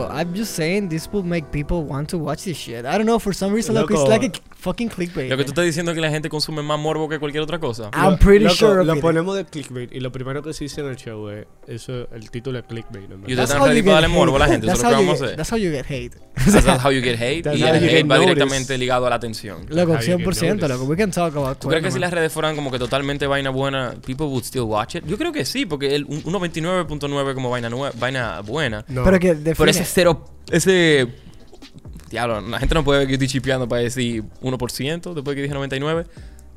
Loco, I'm just saying this will make people want to watch this shit. I don't know, for some reason, loco, it's like a fucking clickbait. Lo que tú estás diciendo es que la gente consume más morbo que cualquier otra cosa. I'm pretty loco, sure of Lo it. ponemos de clickbait y lo primero que se dice en el show es eso, el título es clickbait. ¿no? Y That's ustedes están how ready you para get darle morbo a la hate. gente. Eso es That's lo que how you vamos a get- hacer. That's how you get hate. That's how you get hate. That's y el hate va directamente ligado a la atención. Loco, That's how you get 100%, noticed. loco. We can talk about ¿Tú crees que si las redes fueran como que totalmente vaina buena, people would still watch it? Yo creo que sí, porque el un- 1.29.9 como vaina, nue- vaina buena. No. Pero que Pero ese cero, ese... Diablo, la gente no puede ver que yo estoy chipeando para decir 1% después que dije 99.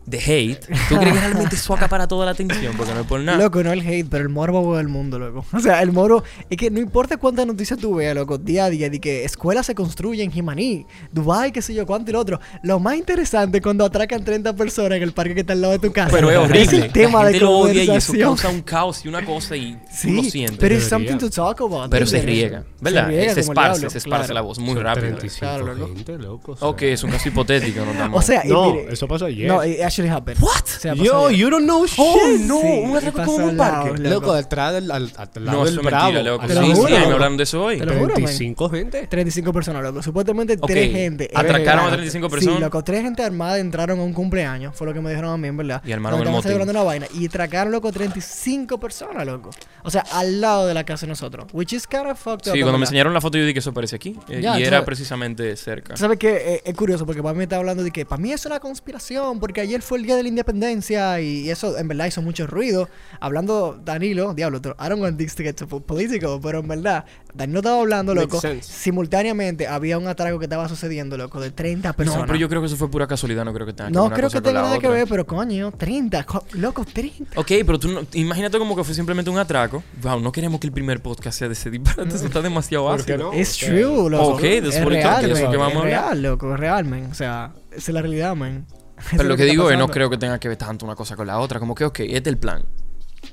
De hate. ¿Tú crees que realmente eso acapara toda la atención? Porque no es por nada. Loco, no el hate, pero el morbo del mundo, loco. O sea, el morbo... Es que no importa cuántas noticias tú veas, loco, día a día, de que escuelas se construyen en Jimaní, Dubai, qué sé yo, cuánto y lo otro. Lo más interesante es cuando atracan 30 personas en el parque que está al lado de tu casa. Pero es horrible. Es el tema la de gente lo odia y eso causa un caos y una cosa y tú Sí, lo sientes. pero es something to talk about. Pero se riega, ¿verdad? Se riega se esparce, diablo, se esparce claro. la voz muy rápido. 35 Claro, loco. gente, loco. Ok, es un caso hipotético, no. O sea, y No, mire- eso pasó ayer. No, actually happened. What? O sea, pasó Yo, you don't know shit. Oh, no, Sí, un atraco como en un al parque. lado, Loco, detrás del al, al lado No, del eso es Bravo. mentira, loco. al Te lo Sí, sí, juro. me hablaron de eso hoy. Te lo juro, man. 35 gente. 35 personas, loco. Supuestamente Ok, tres gente. atracaron a Era- 35 personas. Sí, loco. Tres gente armada entraron a un cumpleaños. Fue lo que me dijeron a mí, en verdad. Y armaron Cuando el estábamos motín. celebrando una vaina. Y atracaron, loco, 35 personas, loco. O sea, al lado de la casa de nosotros. Which is kind of fucked up. Sí, en cuando me verdad. enseñaron la foto yo dije que eso parece aquí. eh, Ya, y tú era sabes- precisamente cerca. ¿Sabes qué? Eh, es curioso porque para mí está hablando de que para mí es una conspiración porque ayer fue el día de la independencia y eso en verdad hizo mucho ruido. Hablando Danilo, diablo, I don't want this to get too political, pero en verdad Danilo estaba hablando, loco. Simultáneamente había un atraco que estaba sucediendo, loco, de 30 personas. No, pero yo creo que eso fue pura casualidad, no creo que tenga que No creo que tenga nada que ver, pero coño, 30, co- loco, 30. Ok, pero tú no, imagínate como que fue simplemente un atraco. Wow, no queremos que el primer podcast sea de ese disparate, eso está demasiado ¿Por qué ácido. no? Sea, true, loco. Ok, that's es real, eso que vamos a es hablar. real, loco, es real, man. O sea, esa es la realidad, man. Pero lo que digo es, no creo que tenga que ver tanto una cosa con la otra. Como que, ok, este es el plan.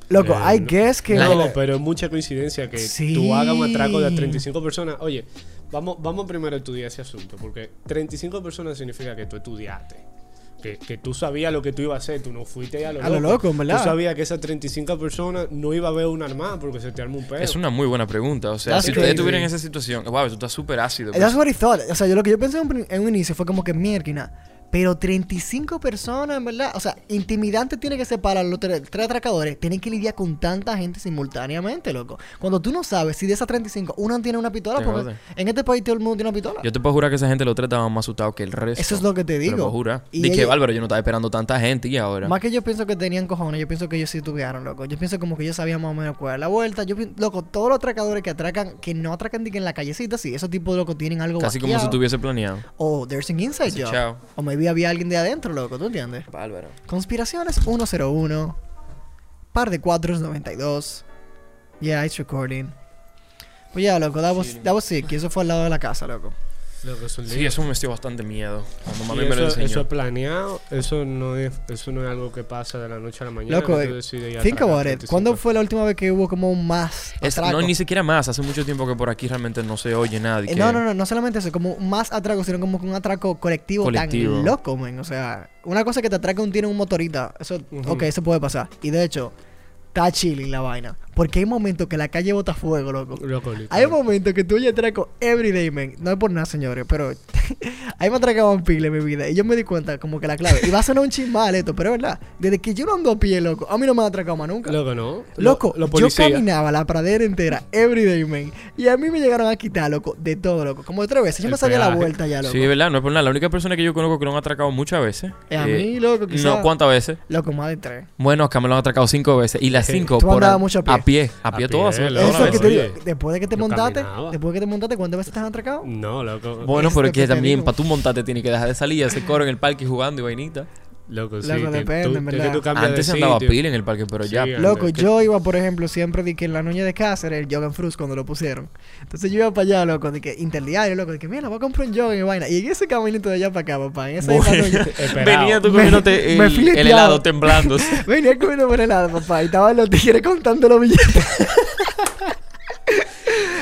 Loco, Eh, I guess que... No, pero es mucha coincidencia que Sí. tú hagas un atraco de 35 personas. Oye, vamos, vamos primero a estudiar ese asunto, porque 35 personas significa que tú estudiaste. Que, que tú sabías lo que tú ibas a hacer, tú no fuiste a lo A lo loco, en verdad. Tú sabías que esas 35 personas no iba a haber una armada porque se te arma un pedo. Es una muy buena pregunta. O sea, That's si ustedes estuvieran en esa situación, wow, tú estás súper ácido. That's what he thought. O sea, yo lo que yo pensé un, en un inicio fue como que mierda. Pero 35 personas, en verdad. O sea, intimidante tiene que ser para los tre- tres atracadores. Tienen que lidiar con tanta gente simultáneamente, loco. Cuando tú no sabes si de esas 35 uno tiene una pistola, Te porque en este país todo el mundo tiene una pistola. Yo te puedo jurar que esa gente los tres estaban más asustados que el resto. Eso es lo que te Te digo. lo puedo jurar. Y Dije, Bárbaro, yo no estaba esperando tanta gente y ahora. Más que yo pienso que tenían cojones, yo pienso que ellos sí tuvieron, loco. Yo pienso como que ellos sabían más o menos cuál era la vuelta. Yo, loco, todos los atracadores que atracan, que no atracan ni que en la callecita, sí, esos tipos de locos tienen algo Casi como si vaqueado. tuviese planeado. O there's an inside job. chao. O maybe había alguien de adentro, loco, ¿tú entiendes? Bárbaro. Conspiraciones 101. Par de cuatros 92. Yeah, it's recording. Pues ya, loco, that was, that was sick. Y eso fue al lado de la casa, loco. Es un Sí, eso me dio bastante miedo. Cuando mami me lo eso, enseñó. eso es planeado, eso no es, eso no es algo que pasa de la noche a la mañana. Loco, que tú eh, Think about it. 35. ¿Cuándo fue la última vez que hubo como un más Es- atraco? no, ni siquiera más. Hace mucho tiempo que por aquí realmente no se oye nada. y Eh, que- No, no, no, no solamente eso, como más atraco, sino como que un atraco colectivo, Colectivo. tan loco, man. O sea, una cosa que te atraca un tiro en un motorita, eso, Ujú. ok, eso puede pasar. Y de hecho, está chilling la vaina. Porque hay momentos que la calle bota fuego, loco. Loco. Hay momentos que tú oyes atraco everyday, man. No es por nada, señores, pero ahí me atracaban pila en mi vida. Y yo me di cuenta como que la clave. Y va a sonar un chin mal esto, pero es verdad. Desde que yo no ando a pie, loco, a mí no me han atracado más nunca. Loco, no. Loco, Lo- yo caminaba la pradera entera, everyday, man. Y a mí me llegaron a quitar, loco, de todo, loco. Como de tres veces. Yo El me sabía la vuelta ya, loco. Sí, verdad, no es por nada. La única persona que yo conozco que lo han atracado muchas veces. Eh, a eh, mí, loco, quizás. No, ¿cuántas veces? Loco, más de tres. Bueno, acá me lo han atracado cinco veces. Y las cinco Tú por a, mucho a pie. a pie. A. Eso que te. Oye, Después de que te yo montaste, caminaba. después de que te montaste, ¿cuántas veces te han atracado? No, loco. Bueno, pero es que que te también para tú montarte tienes que dejar de salir y hacer coro en el parque jugando y vainita. Loco, sí. Loco, que depende, tú- en que verdad. tú cambias Antes de se andaba sitio. pila en el parque, pero Sí, ya. antes. Loco, que- yo iba, por ejemplo, siempre de que en la Nuña de Cáceres, el Jogan Fruits, cuando lo pusieron. Entonces yo iba para allá, loco, de que interdiario, loco, de que mira, voy a comprar un jogging y vaina. Y en ese caminito de allá para acá, papá, en esa Bueno. misma Esperado. Venía tú Me- comiéndote me el, fileteaba. el helado temblando. venía comiendo por helado, papá, y estaban los tigres contando los billetes.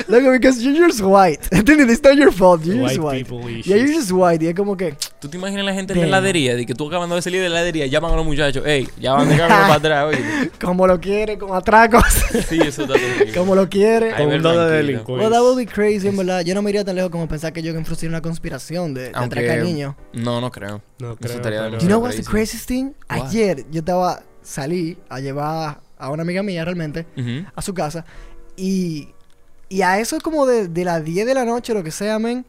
Loco, because you're just white. ¿Entiendes? It's not your fault. You're just White white. people Yeah, you're just white. Y es como que. ¿Tú te imaginas la gente en la heladería? De que tú acabando de salir de la heladería, llaman a los muchachos, ey, ya van de camino para atrás, oye. Como lo quiere, con atracos. Sí, eso está terrible. como lo quiere. Con un de delincuencia. Well, that would be crazy, en verdad. Yo no me iría tan lejos como pensar que yo que influencié una conspiración de, de atracar niños. No, no creo. No creo, estaría pero- You know what's the crazy. craziest thing? What? Ayer yo estaba, salí a llevar a una amiga mía realmente Ujú. a su casa y, y a eso como de, de las 10 de la noche, lo que sea, men,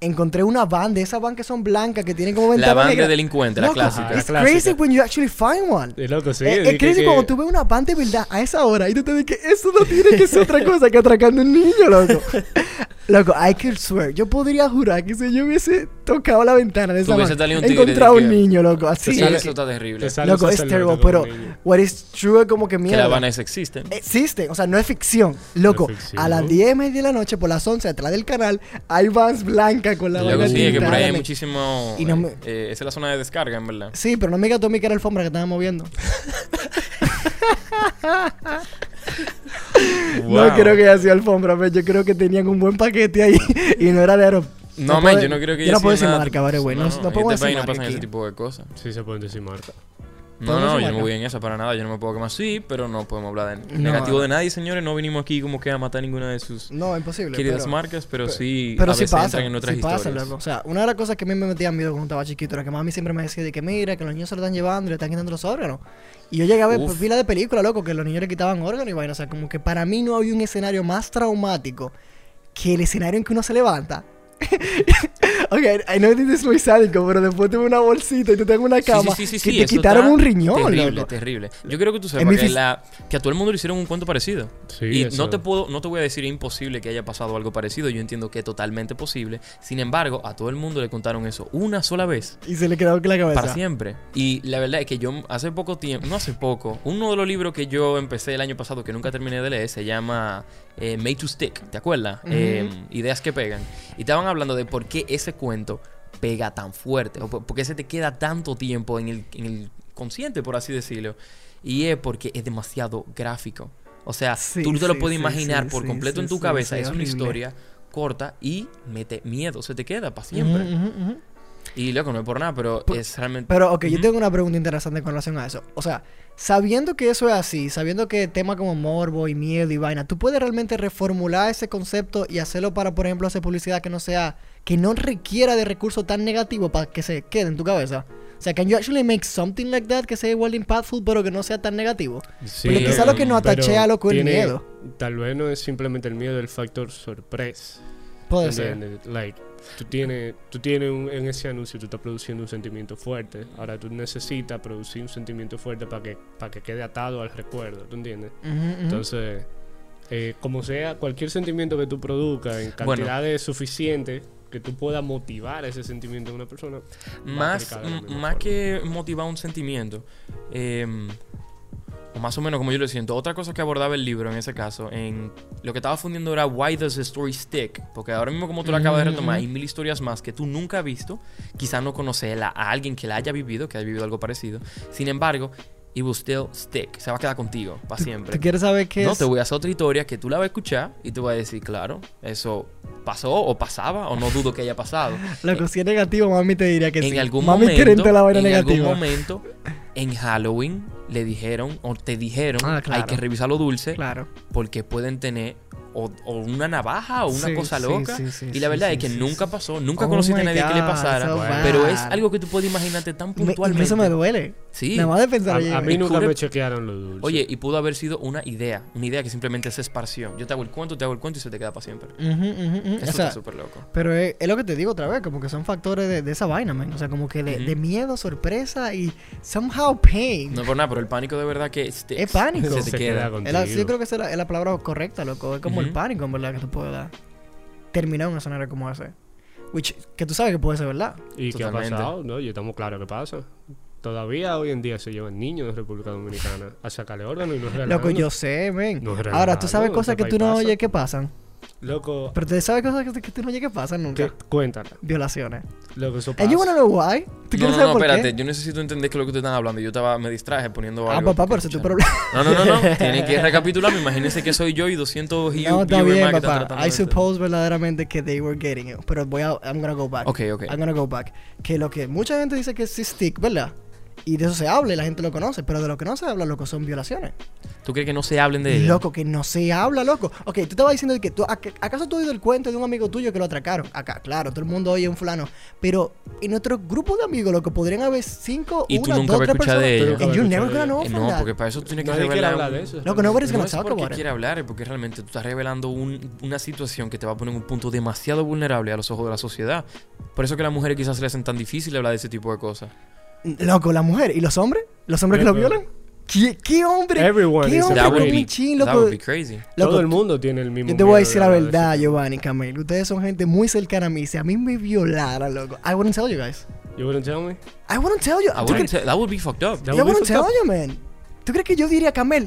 encontré una van de esas van que son blancas que tienen como La ventanas van de negras. delincuente, la clásica. La crazy when you actually find one. Y loco, sí. es, es crazy que- cuando tú ves una van de verdad a esa hora y tú te dices que eso no tiene que ser otra cosa que atracando un niño, loco. loco, I could swear. Yo podría jurar que si yo hubiese tocado la ventana de esa salido un de encontrado un que- niño, loco. Así. Sí, sale- eso está terrible. te Loco, es terrible, pero what is true es como que Que mierda. las vanas existen. Existen, o sea, no es ficción. Loco, ficción. a las 10 y media de la noche, por las 11, atrás del canal, hay vans blancas con la vaina sí, es que por ahí hay muchísimo. Y no me- eh, esa es la zona de descarga, en verdad. Sí, pero no me digas tú a mí que era alfombra que estaban moviendo. No creo que haya sido alfombra, pero yo creo que tenían un buen paquete ahí y no era de aero. No, puedo- man, yo no creo que Yo no puedo decir marca, vale, güey. No, no, podemos este decir país no marca pasan ese aquí. tipo de cosas. Sí se pueden decir marca. No, ¿Podemos no, yo no marca? voy en esa para nada. Yo no me puedo quemar. Sí, pero no podemos hablar de No. negativo de nadie, señores. No vinimos aquí como que a matar ninguna de sus No, imposible. queridas pero- marcas, pero, pero- sí Pero a sí veces pasa, entran en otras sí pasa, historias. loco. O sea, una de las cosas que a mí me metía miedo cuando estaba chiquito era que mami siempre me decía de que mira, que los niños se lo están llevando y le están quitando los órganos. Y yo llegué a ver pila de películas, loco, que los niños le quitaban órganos y vaina. O sea, como que para mí no había un escenario más traumático que el escenario en que uno se levanta. ok, I know this is muy sádico, pero después tuve una bolsita y tú tengo una cama sí, sí, sí, que sí, te quitaron un riñón, Terrible, loco. terrible. Yo creo que tú En mi que, la, que a todo el mundo le hicieron un cuento parecido. Sí, y eso- no te puedo, no te voy a decir imposible que haya pasado algo parecido. Yo entiendo que es totalmente posible. Sin embargo, a todo el mundo le contaron eso una sola vez. Y se le quedó con la cabeza. Para siempre. Y la verdad es que yo hace poco tiempo, no hace poco, uno de los libros que yo empecé el año pasado que nunca terminé de leer se llama eh, Made to Stick, ¿te acuerdas? Eh, ideas que pegan. Y estaban hablando de por qué ese cuento pega tan fuerte, o por qué se te queda tanto tiempo en el, en el consciente, por así decirlo. Y es porque es demasiado gráfico. O sea, Sí, tú te lo puedes sí, imaginar por completo en tu cabeza. es una historia corta y mete miedo, se te queda para siempre. ujú. Y loco, no es por nada, pero es realmente... Pero, ok, yo tengo una pregunta interesante con relación a eso. O sea, sabiendo que eso es así, sabiendo que temas como morbo y miedo y vaina, ¿tú puedes realmente reformular ese concepto y hacerlo para, por ejemplo, hacer publicidad que no sea, que no requiera de recursos tan negativos para que se quede en tu cabeza? O sea, can you actually make something like that que sea igual de impactful, pero que no sea tan negativo? Sí, Porque quizá lo que nos atachea, loco, es el miedo. Tal vez no es simplemente el miedo, el factor sorpresa. Puede ser. Like, tú tienes, tú tienes un- en ese anuncio, tú estás produciendo un sentimiento fuerte. Ahora tú necesitas producir un sentimiento fuerte para que, para que quede atado al recuerdo, ¿tú entiendes? Entonces, eh, como sea, cualquier sentimiento que tú produzcas en Bueno. cantidades suficientes que tú puedas motivar ese sentimiento en una persona. más, de más que motivar un sentimiento, eh, o más o menos como yo lo siento, otra cosa que abordaba el libro en ese caso, en lo que estaba fundiendo era Why Does the Story Stick? Porque ahora mismo como tú lo acabas de retomar, hay mil historias más que tú nunca has visto, quizás no conoces a alguien que la haya vivido, que haya vivido algo parecido, sin embargo, it will still stick, se va a quedar contigo para siempre. ¿Tú quieres saber qué No, es? te voy a hacer otra historia que tú la vas a escuchar y tú vas a decir, claro, eso pasó o pasaba o no dudo que haya pasado. Loco, si es negativo, mami te diría que en sí. algún mami momento, la vaina en algún momento, en Halloween le dijeron o te dijeron, Ah, claro. hay que revisar lo dulce Claro. porque pueden tener o, o una navaja o una Sí, cosa loca. sí, sí, y la verdad sí, es que sí, nunca sí. pasó, nunca Oh conociste a nadie que le God, pasara. so pero es algo que tú puedes imaginarte tan Me- puntualmente. incluso me duele. Sí. Nada más de pensar A, oye, a mí nunca me chequearon los dulces. Oye, y pudo haber sido una idea, una idea que simplemente se esparció. Yo te hago el cuento, te hago el cuento y se te queda para siempre. Ujú, ujú, ujú. Eso O sea, está súper loco. pero es, es lo que te digo otra vez, como que son factores de, de esa vaina, man. O sea, como que de, Ujú. de miedo, sorpresa y somehow pain. No por nada, pero el pánico de verdad que sticks. Es pánico. Se te Se queda. queda Es contigo. la- yo creo que esa es la, es la palabra correcta, loco. Es como el Pánico, en verdad, que tú puedes dar. Terminar un escenario como ese. Which, que tú sabes que puede ser verdad. ¿Y qué ha pasado? No, y estamos claros que pasa. Todavía hoy en día se llevan niños de República Dominicana a sacarle órganos y no es Loco, relajando. yo sé, men. No Ahora, tú sabes relajando, cosas este que tú no pasa. oyes que pasan. Loco, Pero tú sabes cosas que, que tú no llegas a pasar nunca. cuéntala. Violaciones. Loco, eso And you wanna pasa. know why? ¿Tú No, quieres no, saber no, por espérate. qué? Yo necesito entender qué es lo que ustedes están hablando. Yo estaba, me distraje poniendo Ah, algo. papá, pero eso es tu problema. No, no, no, no. Tienen que recapitular. Imagínense que soy yo y 200 y No, está bien, papá. I esto. suppose verdaderamente que they were getting it. Pero voy a, I'm gonna go back. Ok, ok. I'm gonna go back. Que lo que mucha gente dice que es stick, ¿verdad? Y de eso se habla y la gente lo conoce. Pero de lo que no se habla, loco, son violaciones. ¿Tú crees que no se hablen de ello? Loco, que no se habla, loco. Ok, tú estabas diciendo de que tú, ¿ac- ¿acaso tú has oído el cuento de un amigo tuyo que lo atracaron? Acá, claro, todo el mundo oye un fulano. Pero en nuestro grupo de amigos, loco, podrían haber cinco, Y tú una, nunca dos, tres escuchado de personas. ello. And you're Nunca never gonna know Eh, no, porque para eso tú tienes que Nadie quiere revelar. hablar de eso. Loco, nobody's No gonna es talk about it. quiere hablar, es porque realmente tú estás revelando un- una situación que te va a poner en un punto demasiado vulnerable a los ojos de la sociedad. Por eso que a las mujeres quizás se les hacen tan difícil hablar de ese tipo de cosas. Loco, la mujer. ¿Y los hombres? ¿Los hombres que lo violan? ¿Qué, qué hombre? Everyone ¿Qué hombre con That loco? would be crazy. Loco, Todo el mundo tiene el mismo Yo te voy a decir de la de verdad, eso. Giovanni Camel. Ustedes son gente muy cercana a mí. Si a mí me violara, loco, I wouldn't tell you guys. You wouldn't tell me? I wouldn't tell you. I ¿Tú wouldn't tell- that would be fucked up. That I wouldn't tell up. you, man. ¿Tú crees que yo diría, Camel?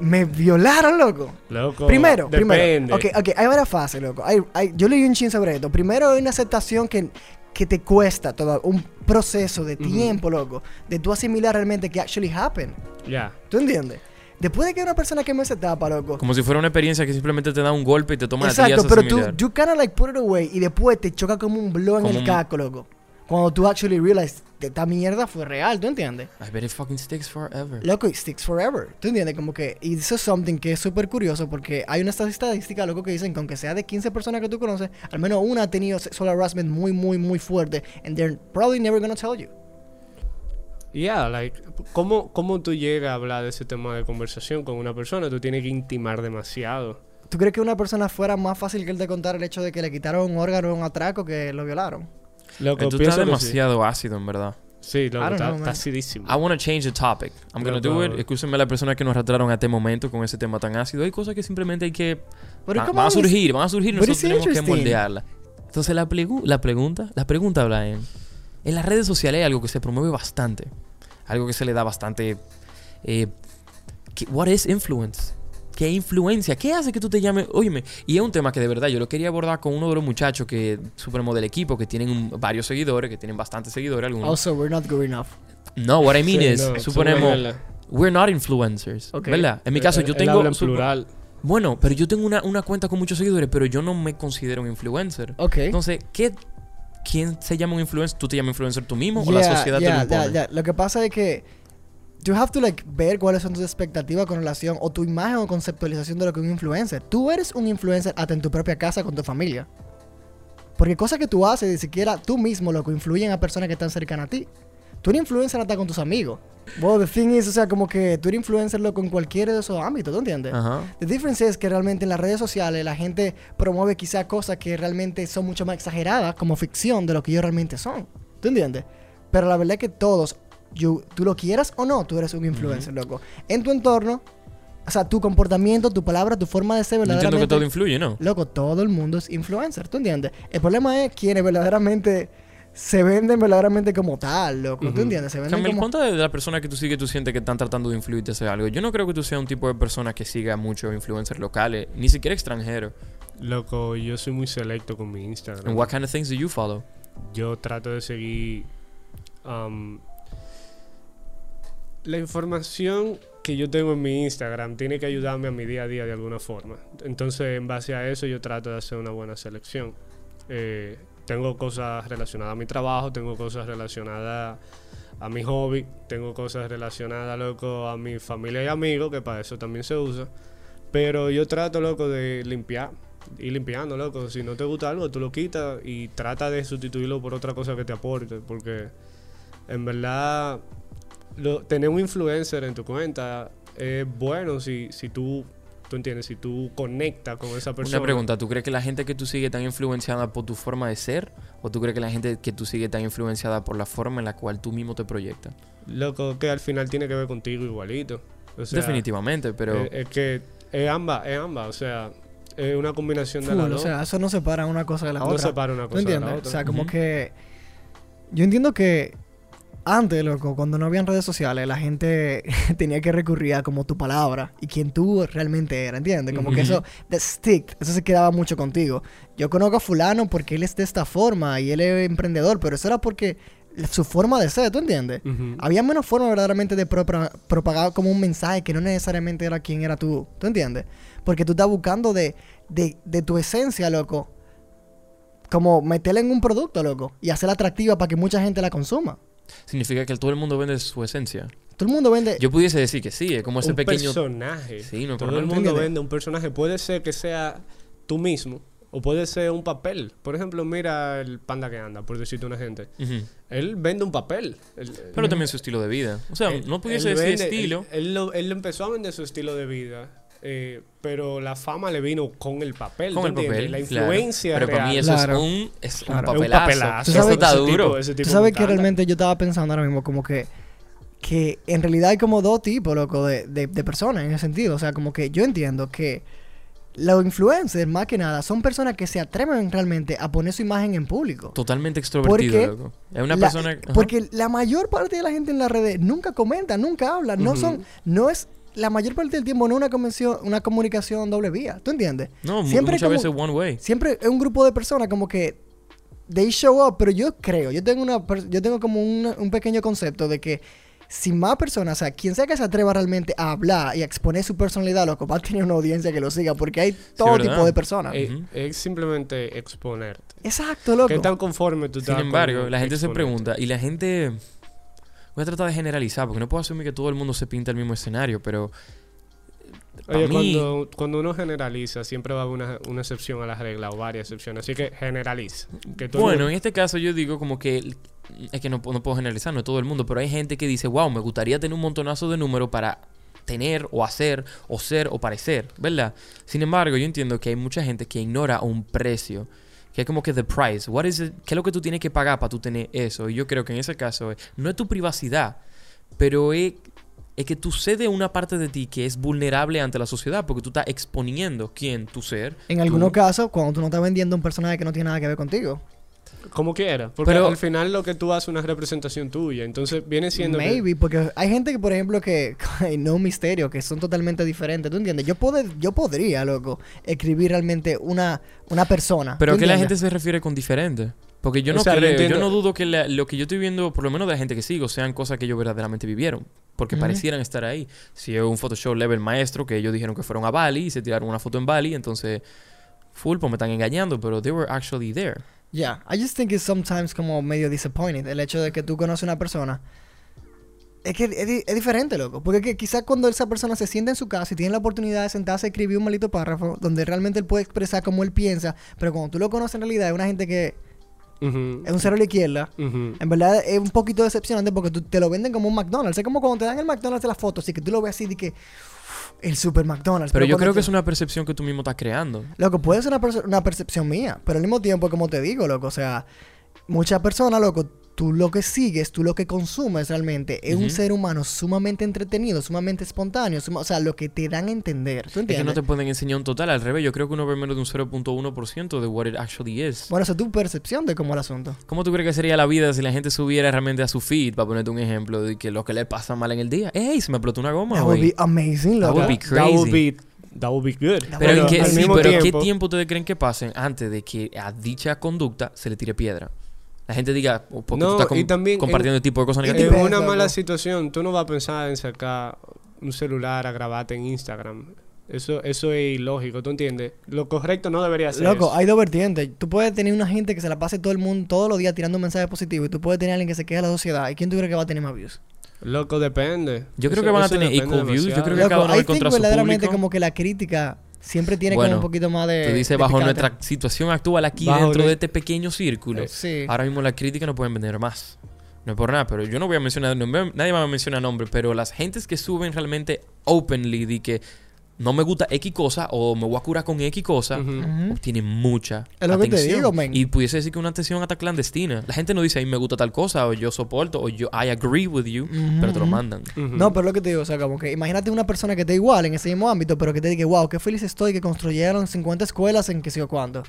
Me violaron, loco. Loco. Primero, depende. primero. Ok, ok, hay varias fases, loco. Hay- hay- yo leí un chin sobre esto. Primero hay una aceptación que, que te cuesta todo, un proceso de tiempo, loco, de tú asimilar realmente que actually happened. Ya. ¿Tú entiendes? Después de que una persona queme esa etapa, loco. Como si fuera una experiencia que simplemente te da un golpe y te toma Exacto, días pero tú, you kinda like put it away y después te choca como un blow en el caco, loco. Cuando tú actually realize que esta mierda fue real, ¿tú entiendes? I bet it fucking sticks forever. Loco, it sticks forever. ¿Tú entiendes? Como que, y eso es something que es súper curioso porque hay una estadística, loco, que dicen que aunque sea de 15 personas que tú conoces, al menos una ha tenido sexual harassment muy, muy, muy fuerte. And they're probably never gonna tell you. Yeah, like, ¿cómo, ¿cómo tú llegas a hablar de ese tema de conversación con una persona? Tú tienes que intimar demasiado. ¿Tú crees que una persona fuera más fácil que el de contar el hecho de que le quitaron un órgano o un atraco que lo violaron? Loco, Esto está demasiado ácido, en verdad. Sí, I loco, está, know, está acidísimo. I want to change the topic. I'm going to do it. Excúsenme a las personas que nos arrastraron a este momento con ese tema tan ácido. Hay cosas que simplemente hay que... Pero va- ¿cómo van a surgir, van a surgir. Nosotros tenemos que interesting. moldearla. Entonces, la, la pregunta... La pregunta, Brian. En las redes sociales hay algo que se promueve bastante. Algo que se le da bastante... Eh, what is influence? ¿Qué influencia? ¿Qué hace que tú te llames? Óyeme, y es un tema que de verdad yo lo quería abordar con uno de los muchachos que, supremo del equipo, que tienen un- varios seguidores, que tienen bastantes seguidores algunos. Also, we're not good enough. No, what I mean Sí, is, no, suponemos, we're not influencers, Ok. ¿verdad? En mi caso, yo tengo... en plural. Bueno, pero yo tengo una, una cuenta con muchos seguidores, pero yo no me considero un influencer. Ok. Entonces, ¿qué, ¿quién se llama un influencer? ¿Tú te llamas influencer tú mismo o la sociedad yeah, te lo yeah, impone? yeah. Lo que pasa es que you have to like ver cuáles son tus expectativas con relación o tu imagen o conceptualización de lo que es un influencer. Tú eres un influencer hasta en tu propia casa con tu familia. Porque cosas que tú haces, ni siquiera tú mismo lo que influyen a personas que están cercanas a ti. Tú eres influencer hasta con tus amigos. Well, the thing is, o sea, como que tú eres influencer loco en cualquiera de esos ámbitos, ¿tú entiendes? Ajá. The difference es que realmente en las redes sociales la gente promueve quizá cosas que realmente son mucho más exageradas como ficción de lo que ellos realmente son. ¿Tú entiendes? Pero la verdad es que todos, you- tú lo quieras o no, tú eres un influencer, loco. En tu entorno, o sea, tu comportamiento, tu palabra, tu forma de ser Yo entiendo verdaderamente... que todo influye, ¿no? Loco, todo el mundo es influencer, ¿tú entiendes? El problema es quienes verdaderamente se venden verdaderamente como tal, loco. ¿Tú Ujú. entiendes? Se venden Camil, como... ¿cuántas de las personas que tú sigues tú sientes que están tratando de influirte hacer algo? Yo no creo que tú seas un tipo de persona que siga muchos influencers locales, ni siquiera extranjeros. Loco, yo soy muy selecto con mi Instagram. And what kind of things do you follow? Yo trato de seguir um, la información que yo tengo en mi Instagram tiene que ayudarme a mi día a día de alguna forma. Entonces, en base a eso, yo trato de hacer una buena selección. Eh, tengo cosas relacionadas a mi trabajo, tengo cosas relacionadas a mi hobby, tengo cosas relacionadas, loco, a mi familia y amigos, que para eso también se usa. Pero yo trato, loco, de limpiar. Ir limpiando, loco. Si no te gusta algo, tú lo quitas y trata de sustituirlo por otra cosa que te aporte. Porque en verdad, lo- tener un influencer en tu cuenta es bueno si, si tú, tú entiendes, si tú conectas con esa persona. Una pregunta, ¿tú crees que la gente que tú sigues está influenciada por tu forma de ser? ¿O tú crees que la gente que tú sigues está influenciada por la forma en la cual tú mismo te proyectas? Loco, que al final tiene que ver contigo igualito. O sea, Definitivamente, pero... es que es ambas, es ambas. O sea, es una combinación de Full, las o dos. sea, eso no separa una cosa de la no otra. separa una ¿Tú cosa de la otra. O sea, como que. Yo entiendo que Antes, loco, cuando no habían redes sociales, la gente tenía que recurrir a como tu palabra y quién tú realmente eras, ¿entiendes? Como que eso, the stick, eso se quedaba mucho contigo. Yo conozco a fulano porque él es de esta forma y él es emprendedor, pero eso era porque su forma de ser, ¿tú entiendes? Había menos forma verdaderamente de propra- propagar como un mensaje que no necesariamente era quién era tú, ¿tú entiendes? Porque tú estás buscando de, de, de tu esencia, loco, como meterla en un producto, loco, y hacerla atractiva para que mucha gente la consuma. Significa que todo el mundo vende su esencia. Todo el mundo vende... Yo pudiese decir que sí, es como ese un pequeño... personaje. Sí, no Todo el mundo ¿Entiendes? vende un personaje. Puede ser que sea tú mismo o puede ser un papel. Por ejemplo, mira el panda que anda, por decirte una gente. Ujú. Él vende un papel. Él- Pero también su estilo de vida. O sea, él- no pudiese decir vende- estilo. Él, él lo- él empezó a vender su estilo de vida. Eh, pero la fama le vino con el papel. Con ¿tú el papel. La claro. influencia. Pero para real. mí eso Claro. es un, es Claro. un un papelazo. papelazo. Tú sabes- Eso está Ese duro. tipo- ese tipo Tú sabes que realmente yo estaba pensando ahora mismo como que que en realidad hay como dos tipos, loco, de, de, de personas en ese sentido. O sea, como que yo entiendo que los influencers, más que nada, son personas que se atreven realmente a poner su imagen en público. Totalmente extrovertido, Porque loco. Es una La- persona... ajá. Porque la mayor parte de la gente en las redes nunca comenta, nunca habla, no Ujú. son, no es, la mayor parte del tiempo no es una convención, una comunicación doble vía, ¿tú entiendes? No, siempre muchas como- veces one way. Siempre es un grupo de personas como que they show up, pero yo creo, yo tengo una, yo tengo como un, un pequeño concepto de que si más personas, o sea, quien sea que se atreva realmente a hablar y a exponer su personalidad, loco, va a tener una audiencia que lo siga, porque hay todo tipo de personas. Eh. Es simplemente exponerte. Exacto, loco. ¿Qué tan conforme tú estás Sin embargo, con la gente se pregunta, y la gente... Voy a tratar de generalizar, porque no puedo asumir que todo el mundo se pinta el mismo escenario, pero... Oye, mí- cuando, cuando uno generaliza, siempre va a haber una, una excepción a la regla o varias excepciones. Así que generaliza. Que todo el Bueno, mundo- en este caso yo digo como que... Es que no, no puedo generalizar, no es todo el mundo, pero hay gente que dice, wow, me gustaría tener un montonazo de números para tener o hacer o ser o parecer, ¿verdad? Sin embargo, yo entiendo que hay mucha gente que ignora un precio, que es como que the price, what is it- ¿qué es lo que tú tienes que pagar para tú tener eso? Y yo creo que en ese caso es- no es tu privacidad, pero es, es que tú cedes una parte de ti que es vulnerable ante la sociedad, porque tú estás exponiendo quién, tu ser. en algunos casos, cuando tú no estás vendiendo un personaje que no tiene nada que ver contigo. Como quiera. Porque Pero- al final lo que tú haces es una representación tuya. Entonces viene siendo. que- Maybe, porque hay gente que, por ejemplo, que no misterio, que son totalmente diferentes, ¿tú entiendes? Yo, pod- yo podría, loco, escribir realmente una, una persona. Pero ¿tú ¿a qué la gente se refiere con diferente? Porque yo no O sea, yo creo, yo no dudo que la- lo que yo estoy viendo, por lo menos de la gente que sigo, sean cosas que ellos verdaderamente vivieron. Porque parecieran estar ahí. Si es un Photoshop level maestro, que ellos dijeron que fueron a Bali y se tiraron una foto en Bali, entonces, full, pues me están engañando, pero they were actually there. Yeah, I just think it's sometimes como medio disappointed el hecho de que tú conoces una persona. Es que es, di- es diferente, loco. Porque que quizás cuando esa persona se sienta en su casa y tiene la oportunidad de sentarse a escribir un maldito párrafo donde realmente él puede expresar cómo él piensa, pero cuando tú lo conoces en realidad es una gente que es un cero a la izquierda. En verdad es un poquito decepcionante porque tú te lo venden como un McDonald's. Es como cuando te dan el McDonald's de la foto, así que tú lo ves así de que "Uf, el super McDonald's. Pero yo creo que es una percepción que tú mismo estás creando. Loco, puede ser una, perce- una percepción mía, pero al mismo tiempo, como te digo, loco, o sea, muchas personas, loco, tú lo que sigues, tú lo que consumes realmente es un Ujú. ser humano sumamente entretenido, sumamente espontáneo, suma- o sea, lo que te dan a entender, ¿tú Es que entiendes? no te pueden enseñar un total, al revés. Yo creo que uno ve menos de un 0.1% de what it actually is. Bueno, esa es tu percepción de cómo el asunto. ¿Cómo tú crees que sería la vida si la gente subiera realmente a su feed, para ponerte un ejemplo, de que lo que le pasa mal en el día? ¡Ey! Se me explotó una goma, That would güey. be amazing, That loco. would be That would crazy. be, that would be good. Pero, ¿en qué, al sí, mismo pero ¿qué tiempo- tiempo ustedes creen que pasen antes de que a dicha conducta se le tire piedra? La gente diga, oh, porque No, tú estás com- y también compartiendo en- el tipo de cosas En negativas. depende, una mala situación, tú no vas a pensar en sacar un celular a grabarte en Instagram. Eso, eso es ilógico, ¿tú entiendes? Lo correcto no debería ser Loco, eso. hay dos vertientes. Tú puedes tener una gente que se la pase todo el mundo todos los días tirando un mensaje positivo y tú puedes tener alguien que se queja de la sociedad. ¿Y quién tú crees que va a tener más views? Loco, depende. Yo creo Eso- que van a tener equal views. Yo demasiado. creo que cada Loco, uno va a encontrar su verdaderamente público. como que la crítica siempre tiene Bueno, como un poquito más de... Tú dices, de bajo picante. nuestra situación actual aquí Bajo dentro ne- de este pequeño círculo, Eh, Sí. ahora mismo las críticas no pueden vender más. No es por nada, pero yo no voy a mencionar, no me- nadie va a mencionar nombres, pero las gentes que suben realmente openly de que no me gusta X cosa o me voy a curar con X cosa. Ujú. obtienen mucha Es lo que te atención. digo, man. Y pudiese decir que una atención hasta clandestina. La gente no dice, a mí me gusta tal cosa, o yo soporto, o yo, I agree with you, pero te lo mandan. No, pero lo que te digo, o sea, como que imagínate una persona que esté igual en ese mismo ámbito, pero que te diga, wow, qué feliz estoy que construyeron 50 escuelas en qué sé yo cuándo.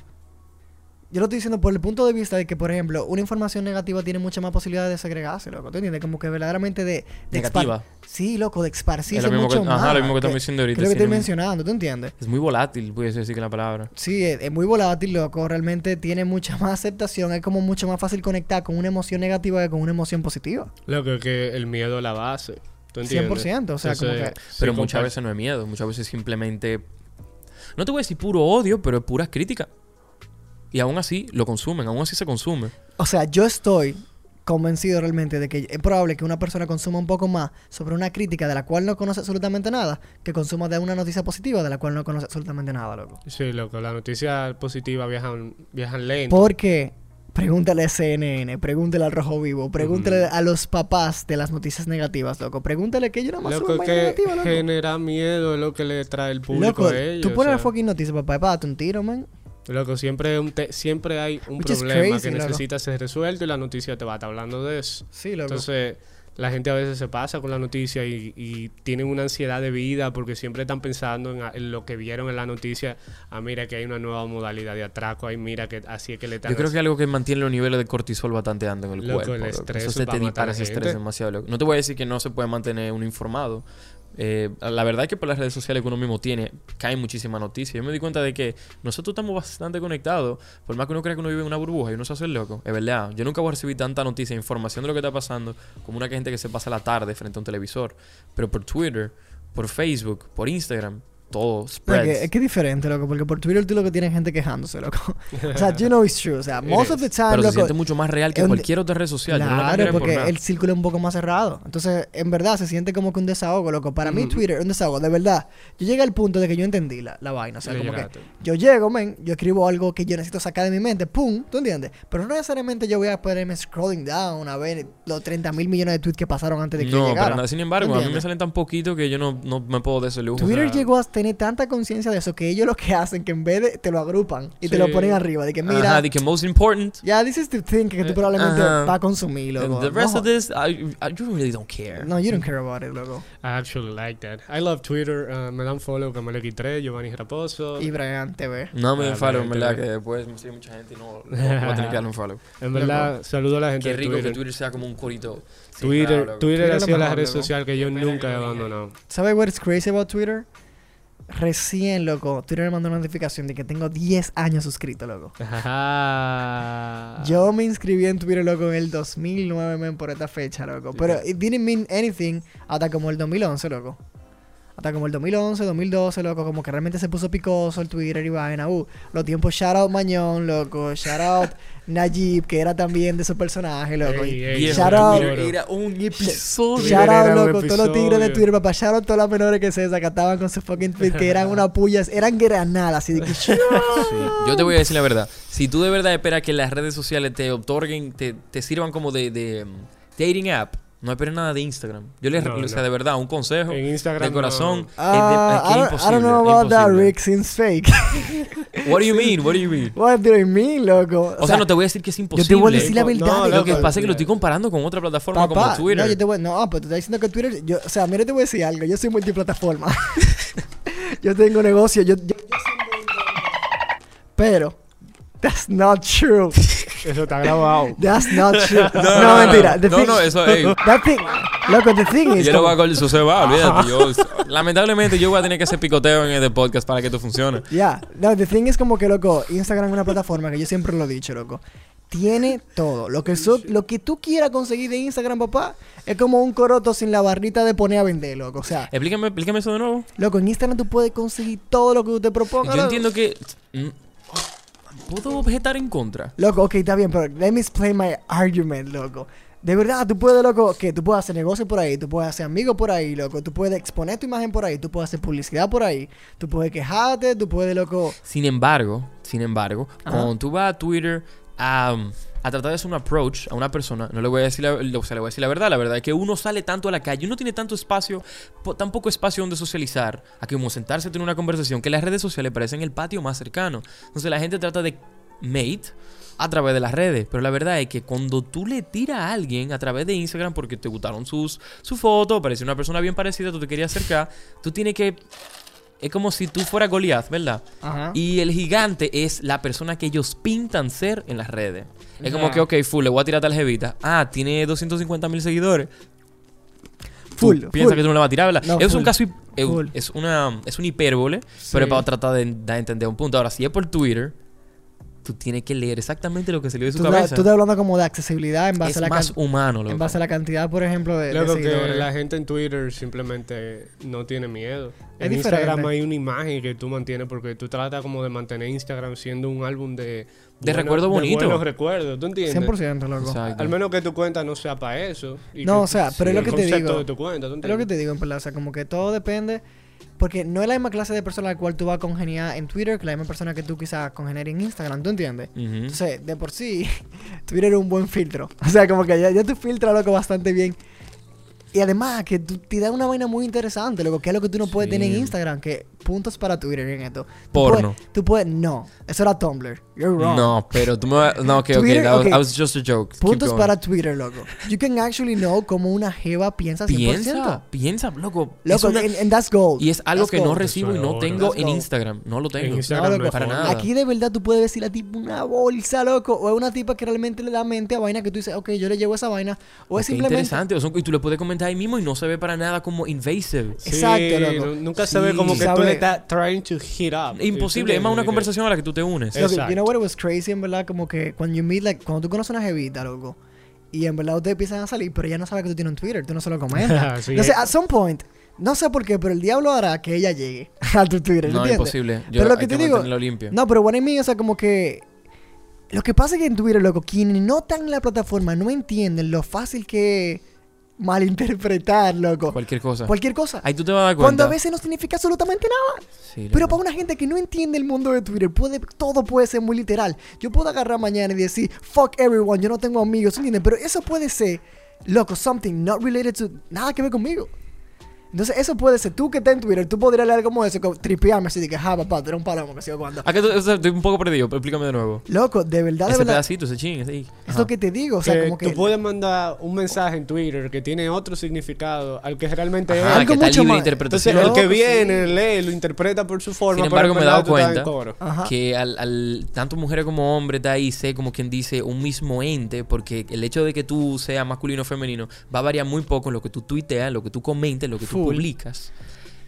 Yo lo estoy diciendo por el punto de vista de que, por ejemplo, una información negativa tiene mucha más posibilidad de segregarse, loco. ¿Tú entiendes? Como que verdaderamente de... de Negativa. Sí, loco, de Es esparcirse lo mismo que, mucho más. ajá, lo mismo que que- estamos diciendo ahorita. es lo que estoy mencionando, ¿tú entiendes? es muy volátil, puede decir que la palabra. Sí, es, es muy volátil, loco. Realmente tiene mucha más aceptación. Es como mucho más fácil conectar con una emoción negativa que con una emoción positiva. Loco, que el miedo es la base. ¿Tú entiendes? 100%. O sea, como que... Pero sí, muchas veces no es miedo, muchas veces simplemente. No te voy a decir puro odio, pero es pura crítica. Y aún así lo consumen, aún así se consume. O sea, yo estoy convencido realmente de que es probable que una persona consuma un poco más sobre una crítica de la cual no conoce absolutamente nada que consuma de una noticia positiva de la cual no conoce absolutamente nada, loco. Sí, loco, las noticias positivas viajan, viajan lento. Porque pregúntale a CNN, pregúntale al Rojo Vivo, pregúntale a los papás de las noticias negativas, loco. Pregúntale que ellos nada más Loco, que negativa, loco. genera miedo lo que le trae el público Loco, a ellos. tú pones o la fucking noticia, papá, para darte un tiro, man. Loco, siempre, un te- siempre hay un Which problema crazy, que loco. necesita ser resuelto y la noticia te va a estar hablando de eso. Sí, loco. Entonces, la gente a veces se pasa con la noticia y, y tienen una ansiedad de vida porque siempre están pensando en, a- en lo que vieron en la noticia. Ah, mira que hay una nueva modalidad de atraco. Ahí mira que así es que le están Yo creo que algo que mantiene los niveles de cortisol bastante altos en el Loco, cuerpo. el loco. estrés Eso se te dispara ese estrés demasiado. loco. No te voy a decir que no se puede mantener uno informado. Eh, la verdad es que por las redes sociales que uno mismo tiene, caen muchísimas noticias. Yo me di cuenta de que nosotros estamos bastante conectados. Por más que uno crea que uno vive en una burbuja y uno se hace el loco. Es verdad. Yo nunca voy a recibir tanta noticia e información de lo que está pasando como una gente que se pasa la tarde frente a un televisor. Pero por Twitter, por Facebook, por Instagram, todo Es que, spreads. es que es diferente, loco, porque por Twitter tú lo que tienes gente quejándose, loco. o sea, you know it's true. O sea, most of the time, Pero se loco, siente mucho más real que cualquier otra red social. No Claro, por porque nada. el círculo es un poco más cerrado. Entonces, en verdad, se siente como que un desahogo, loco. Para mí, Ujú. Twitter es un desahogo, de verdad. Yo llegué al punto de que yo entendí la, la vaina. O sea, como que yo llego, men, yo escribo algo que yo necesito sacar de mi mente, pum, ¿tú entiendes? Pero no necesariamente yo voy a ponerme scrolling down a ver los 30 mil millones de tweets que pasaron antes de que yo No, llegara. pero nada. Sin embargo, a mí me salen tan poquito que yo no, no me puedo de ese lujo. o Twitter sea, llegó a tener tanta conciencia de eso que ellos lo que hacen que en vez de te lo agrupan y te Sí. lo ponen arriba. De que mira, Ajá, de que most important. ya, this is the thing que tú Eh, probablemente ajá. vas a consumir, loco. the rest no, of this, I, I you really don't care. no, you don't care about it, loco. I actually like that. I love Twitter. uh, me dan follow Camilo X3, Giovanni Raposo. Y Brian TV. No me Ah, follow, en verdad, que después me sigue mucha gente y no, no, voy a tener que darle un follow. En verdad, saludo a la gente Qué de rico Twitter. que Twitter sea como un corito. Twitter, cerrado, loco. Twitter Twitter ha sido la red social que yo nunca he abandonado. ¿Sabes what is crazy about Twitter? Recién, loco, Twitter me mandó una notificación de que tengo 10 años suscrito, loco. Ajá. Yo me inscribí en Twitter, loco, en el 2009, men, por esta fecha, loco. Pero it didn't mean anything hasta como el 2011, loco. Hasta como el 2011, 2012, loco, como que realmente se puso picoso el Twitter y vaina. Uh, los tiempos shout out Mañón, loco. Shout out Najib, que era también de esos personajes, loco. Ey, Shout out. Era un episodio. Shout out, loco, todos los tigres de. Twitter, papá. Shout out todas las menores que se desacataban con su fucking tweet, que eran una pullas, eran granadas, así de que. Sí. Yo te voy a decir la verdad. Si tú de verdad esperas que las redes sociales te otorguen, te, te sirvan como de, de, um, dating app, no esperes nada de Instagram. Yo les, No, o sea, no. de verdad, un consejo En Instagram. de corazón. no. Ah, es, de, es que es I don't know imposible, about that, imposible. Rick, seems fake. What do you mean? What do you mean? What do you mean, loco? O sea, no te voy a decir que es yo imposible. te voy a decir la verdad. Lo que pasa es que lo estoy comparando con otra plataforma como Twitter. No, yo te voy, no, pero te estoy diciendo que Twitter, yo, o sea, mira, te voy a decir algo, yo soy multiplataforma. yo tengo negocio, yo, yo, yo soy- Pero, that's not true. Eso está grabado. That's not true. No, mentira. The No, thing- no, eso es. That thing, loco, the thing is, Yo lo voy a col- eso se va, olvídate. Yo, lamentablemente, yo voy a tener que hacer picoteo en este podcast para que esto funcione. Ya, no, the thing es como que, loco, Instagram es una plataforma que yo siempre lo he dicho, loco. Tiene todo. Lo que, so- lo que tú quieras conseguir de Instagram, papá, es como un coroto sin la barrita de poner a vender, loco. O sea, Explícame, explícame eso de nuevo. loco, en Instagram tú puedes conseguir todo lo que tú te propongas. Yo loco. entiendo que. mm, ¿Puedo objetar en contra? Loco, ok, está bien, pero let me explain my argument, loco. De verdad, tú puedes, loco, que tú puedes hacer negocio por ahí, tú puedes hacer amigos por ahí, loco, tú puedes exponer tu imagen por ahí, tú puedes hacer publicidad por ahí, tú puedes quejarte, tú puedes, loco. Sin embargo, sin embargo, Ajá. cuando tú vas a Twitter a, a tratar de hacer un approach a una persona, no le voy a decir la, o sea, le voy a decir la verdad, la verdad es que uno sale tanto a la calle, uno tiene tanto espacio, po- tan poco espacio donde socializar, a que como sentarse a tener una conversación, que las redes sociales parecen el patio más cercano. Entonces la gente trata de mate a través de las redes, pero la verdad es que cuando tú le tiras a alguien a través de Instagram porque te gustaron sus su foto, parecía una persona bien parecida, tú te querías acercar, tú tienes que es como si tú fueras Goliath, ¿verdad? Ajá. Y el gigante es la persona que ellos pintan ser en las redes. Es como que, ok, full, le voy a tirar tal jevita. Ah, tiene 250 mil seguidores. Full, full. que tú no le vas a tirar, ¿verdad? No, es full. un caso, es, una, es un hipérbole, Sí. pero es para tratar de dar a entender un punto. Ahora, si es por Twitter, tú tienes que leer exactamente lo que salió de su Tú, cabeza. estás- tú estás hablando como de accesibilidad en base, es a la, más humano, loco. en base a la cantidad, por ejemplo, de, de Luego que la gente en Twitter simplemente no tiene miedo. Es en diferente. Instagram hay una imagen que tú mantienes porque tú tratas como de mantener Instagram siendo un álbum de... De recuerdo bonito. De buenos recuerdos, ¿tú entiendes? 100%, loco. Exacto. Al menos que tu cuenta no sea para eso. y No, que- o sea, pero es lo que te concepto digo. de tu cuenta, ¿tú Es lo que te digo, en verdad. O sea, como que todo depende. Porque no es la misma clase de persona a la cual tú vas a congeniar en Twitter que la misma persona que tú quizás congeniar en Instagram, ¿tú entiendes? Entonces, de por sí, Twitter es un buen filtro. O sea, como que ya, ya tú filtras, loco, bastante bien. Y además, que tú, te da una vaina muy interesante, loco, que es lo que tú no puedes Sí. tener en Instagram, que puntos para Twitter en esto. Tú Porno. puedes- tú puedes, no, eso era Tumblr. You're wrong. No, pero tú me vas... No, ok, ok. Twitter, That was, ok. that was just a joke. Puntos para Twitter, loco. You can actually know cómo una jeva piensa 100%. Piensa, piensa, loco. Loco, una- and, and that's gold. Y es algo That's que no recibo y no tengo en. Instagram. No lo tengo. En Instagram No, no, es para nada. Aquí de verdad tú puedes decir a tipo una bolsa, loco. O es una tipa que realmente le da mente a vaina que tú dices, ok, yo le llevo esa vaina. O es simplemente. interesante. O son- y tú le puedes comentar ahí mismo y no se ve para nada como invasive. Sí, Exacto, loco. nu- Nunca Sí. se ve como que tú le estás trying to hit up. Imposible. Es más una conversación a la que tú te unes. Exacto. you know what it was crazy, en verdad, como que cuando you meet, like, cuando tú conoces a una jevita, loco. Y en verdad ustedes empiezan a salir, pero ella no sabe que tú tienes un Twitter, tú no se lo comentas. Sí, Entonces, eh. at some point, no sé por qué, pero el diablo hará que ella llegue a tu Twitter, No, ¿entiendes? imposible. Yo, Pero lo hay que te digo- mantenerlo limpio. No, pero bueno, en mí, o sea, como que. Lo que pasa es que en Twitter, loco, quienes no están en la plataforma no entienden lo fácil que es malinterpretar, loco. Cualquier cosa. Cualquier cosa. Ahí tú te vas a dar Cuando a veces no significa absolutamente nada. Sí, Pero para una gente que no entiende el mundo de Twitter, puede, todo puede ser muy literal. Yo puedo agarrar mañana y decir, fuck everyone, yo no tengo amigos, ¿entiendes? Pero eso puede ser, loco, something not related to, nada que ver conmigo. Entonces, eso puede ser tú que estás en Twitter, tú podrías leer como eso, como tripearme así de que, ja, papá, tú eres un palomo que sigo cuando. ¿A qué tú- o sea, estoy un poco perdido, pero explícame de nuevo. Loco, de verdad, de Ese verdad. pedacito, ese ching, ese ahí. Es Ajá. lo que te digo, o sea, que como que. tú puedes mandar un mensaje en Twitter que tiene otro significado al que realmente Ajá, es. algo que está mucho libre de más. interpretación. Entonces, el que Loco, viene, lee, lo interpreta por su forma. Sin pero embargo, en me he verdad dado tú estás en cuenta coro. Ajá. que al, al- tanto mujeres como hombres está ahí, sé como quien dice, un mismo ente, porque el hecho de que tú seas masculino o femenino va a variar muy poco en lo que tú tuiteas, lo que tú comentes, lo que tú Full. publicas.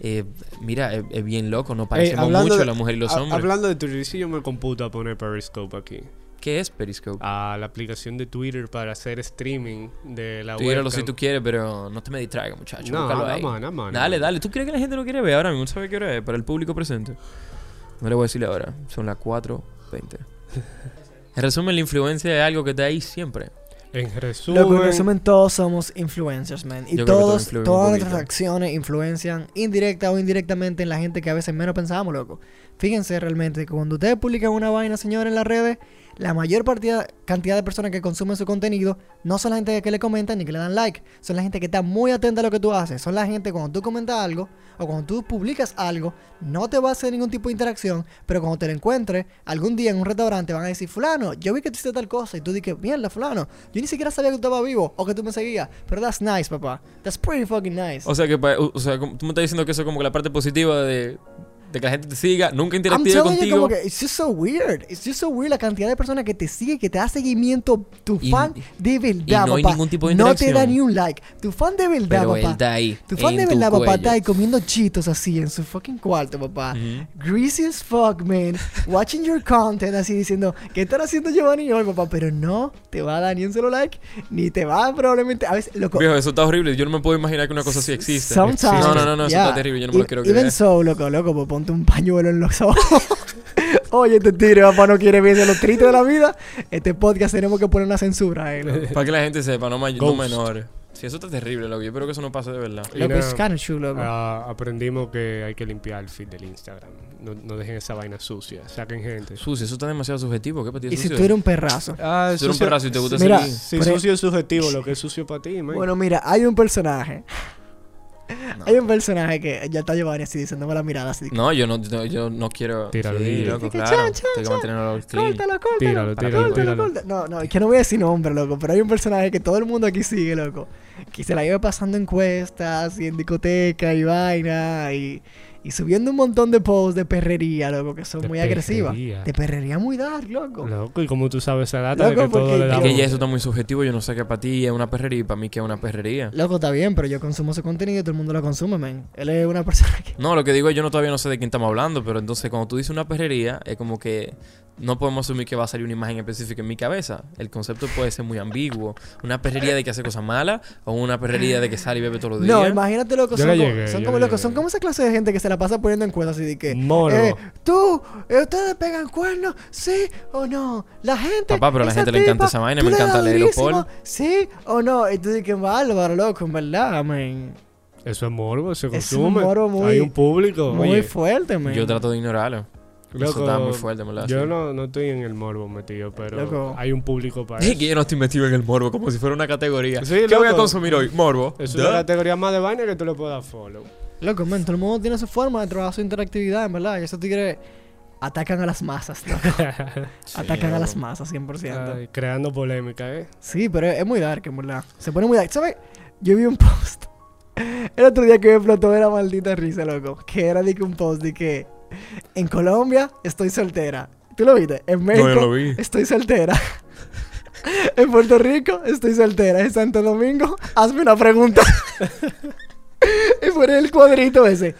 Eh, mira, es, es bien loco, nos parecemos mucho de- la mujer y los ha- hombres. Hablando de Twitter, si yo me computo a poner Periscope aquí. ¿Qué es Periscope? A la aplicación de Twitter para hacer streaming de la dígalo webcam. si tú quieres, pero no te me distraigas, muchacho. No, nada más, nada más, Dale, dale. ¿Tú crees que la gente lo quiere ver ahora mismo? ¿No sabe qué hora es? Para el público presente. No le voy a decirle ahora. Son las 4.20. En resumen, la influencia es algo que está ahí siempre. En resumen, Loco, en resumen, todos somos influencers, man. Y todos todas nuestras acciones influencian indirecta o indirectamente en la gente que a veces menos pensamos, loco. Fíjense realmente que cuando ustedes publican una vaina, señores, en las redes, la mayor cantidad de personas que consumen su contenido no son la gente que le comentan ni que le dan like. Son la gente que está muy atenta a lo que tú haces. Son la gente cuando tú comentas algo o cuando tú publicas algo, no te va a hacer ningún tipo de interacción, pero cuando te lo encuentres algún día en un restaurante van a decir, fulano, yo vi que tú hiciste tal cosa y tú dices, mierda, fulano, yo ni siquiera sabía que tú estabas vivo o que tú me seguías, pero that's nice, papá. That's pretty fucking nice. O sea, que o sea, tú me estás diciendo que eso es como que la parte positiva de, de que la gente te siga, nunca I'm interactive telling you, contigo. como que it's just so weird. It's just so weird la cantidad de personas que te sigue, que te da seguimiento. Tu Y- fan de verdad, y no hay papá. ningún tipo de No te da ni un like. Tu fan de verdad, pero él papá. está ahí. Tu fan de verdad, papá, está ahí comiendo chitos así en su fucking cuarto, papá. Ujú. Greasy as fuck, man. Watching your content así diciendo, ¿qué están haciendo Giovanni hoy, papá? Pero no te va a dar ni un solo like, ni te va probablemente. A veces, loco. Viejo, eso está horrible. Yo no me puedo imaginar que una cosa así existe. Sometimes, No, no, no, no, eso yeah. está terrible. Yo no me lo E- quiero Even creer. so, loco, loco, pues ponte un pañuelo en los ojos. Oye, este tigre, papá, no quiere verse lo triste de la vida. Este podcast tenemos que poner una censura, eh, loco. Para que la gente sepa, no, may- no Ghost. menores. Sí, eso está terrible, loco. Yo espero que eso no pase de verdad. Y Loco, nada, true, loco. ah, aprendimos que hay que limpiar el feed del Instagram. No, no dejen esa vaina sucia. Saquen gente. Sucio, eso está demasiado subjetivo. ¿Qué para ti es y si sucio? tú eres un perrazo. Ah, Si tú eres un perrazo y te gusta Mira, seguir. Si Por e- sucio es subjetivo, lo que es sucio para ti, man. Bueno, mira, hay un personaje. No. Hay un personaje que ya está Giovanni así diciéndome la mirada así. No, yo no, no- yo no quiero. Tíralo, sí, tíralo. loco, Que claro. chan, chan, Tengo que mantenerlo clean. Córtalo, córtalo. Tíralo, tíralo, Córtalo, tíralo. córtalo. No, no, es que no voy a decir nombre, loco, pero hay un personaje que todo el mundo aquí sigue, loco. Que se la lleva pasando encuestas y en discoteca y vaina y, y subiendo un montón de posts de perrería, loco, que son De muy agresivas. De perrería muy dark, loco. Loco, y como tú sabes esa data Loco, de que todo le da Es que ya eso está muy subjetivo. Yo no sé qué para ti es una perrería y para mí que es una perrería. Loco, está bien, pero yo consumo ese contenido y todo el mundo lo consume, man. Él es una persona que... No, lo que digo es yo no todavía no sé de quién estamos hablando, pero entonces cuando tú dices una perrería, es como que no podemos asumir que va a salir una imagen específica en mi cabeza. El concepto puede ser muy ambiguo. Una perrería de que hace cosas malas o una perrería de que sale y bebe todos los días. No, imagínate, loco, Yo son, llegué, son como, le loco, son como esa clase de gente que se la pasa poniendo encuestas así de que... Morbo. eh, tú, eh, ustedes pegan cuernos, sí o no. La gente... Papá, pero a la gente le encanta tipa, esa vaina, tú me le encanta das leerlo, durísimo, Paul. Sí o no. Y tú dices, bárbaro, loco, en verdad, man. Eso es morbo, se Es consume. un morbo muy- Hay un público. Muy oye, fuerte, man. Yo trato de ignorarlo. Eso está muy fuerte, me lo Yo no, no estoy en el morbo metido, pero Loco. hay un público para Es eso. que yo no estoy metido en el morbo como si fuera una categoría. Sí, ¿Qué voy a consumir hoy? Morbo. Es Duh. una categoría más de vaina que tú le puedas follow. Loco, man, todo el mundo tiene su forma de trabajar su interactividad, en verdad. Y esos tigres atacan a las masas, loco. atacan a las masas, 100%. Ay, creando polémica, ¿eh? Sí, pero es, es muy dark, en verdad. Se pone muy dark. ¿Sabes? Yo vi un post. El otro día que me explotó de la maldita risa, loco. Que era de que un post de que en Colombia estoy soltera. ¿Tú lo viste? En México yo lo vi. estoy soltera. en Puerto Rico estoy soltera. En Santo Domingo, hazme una pregunta. y pone el cuadrito ese.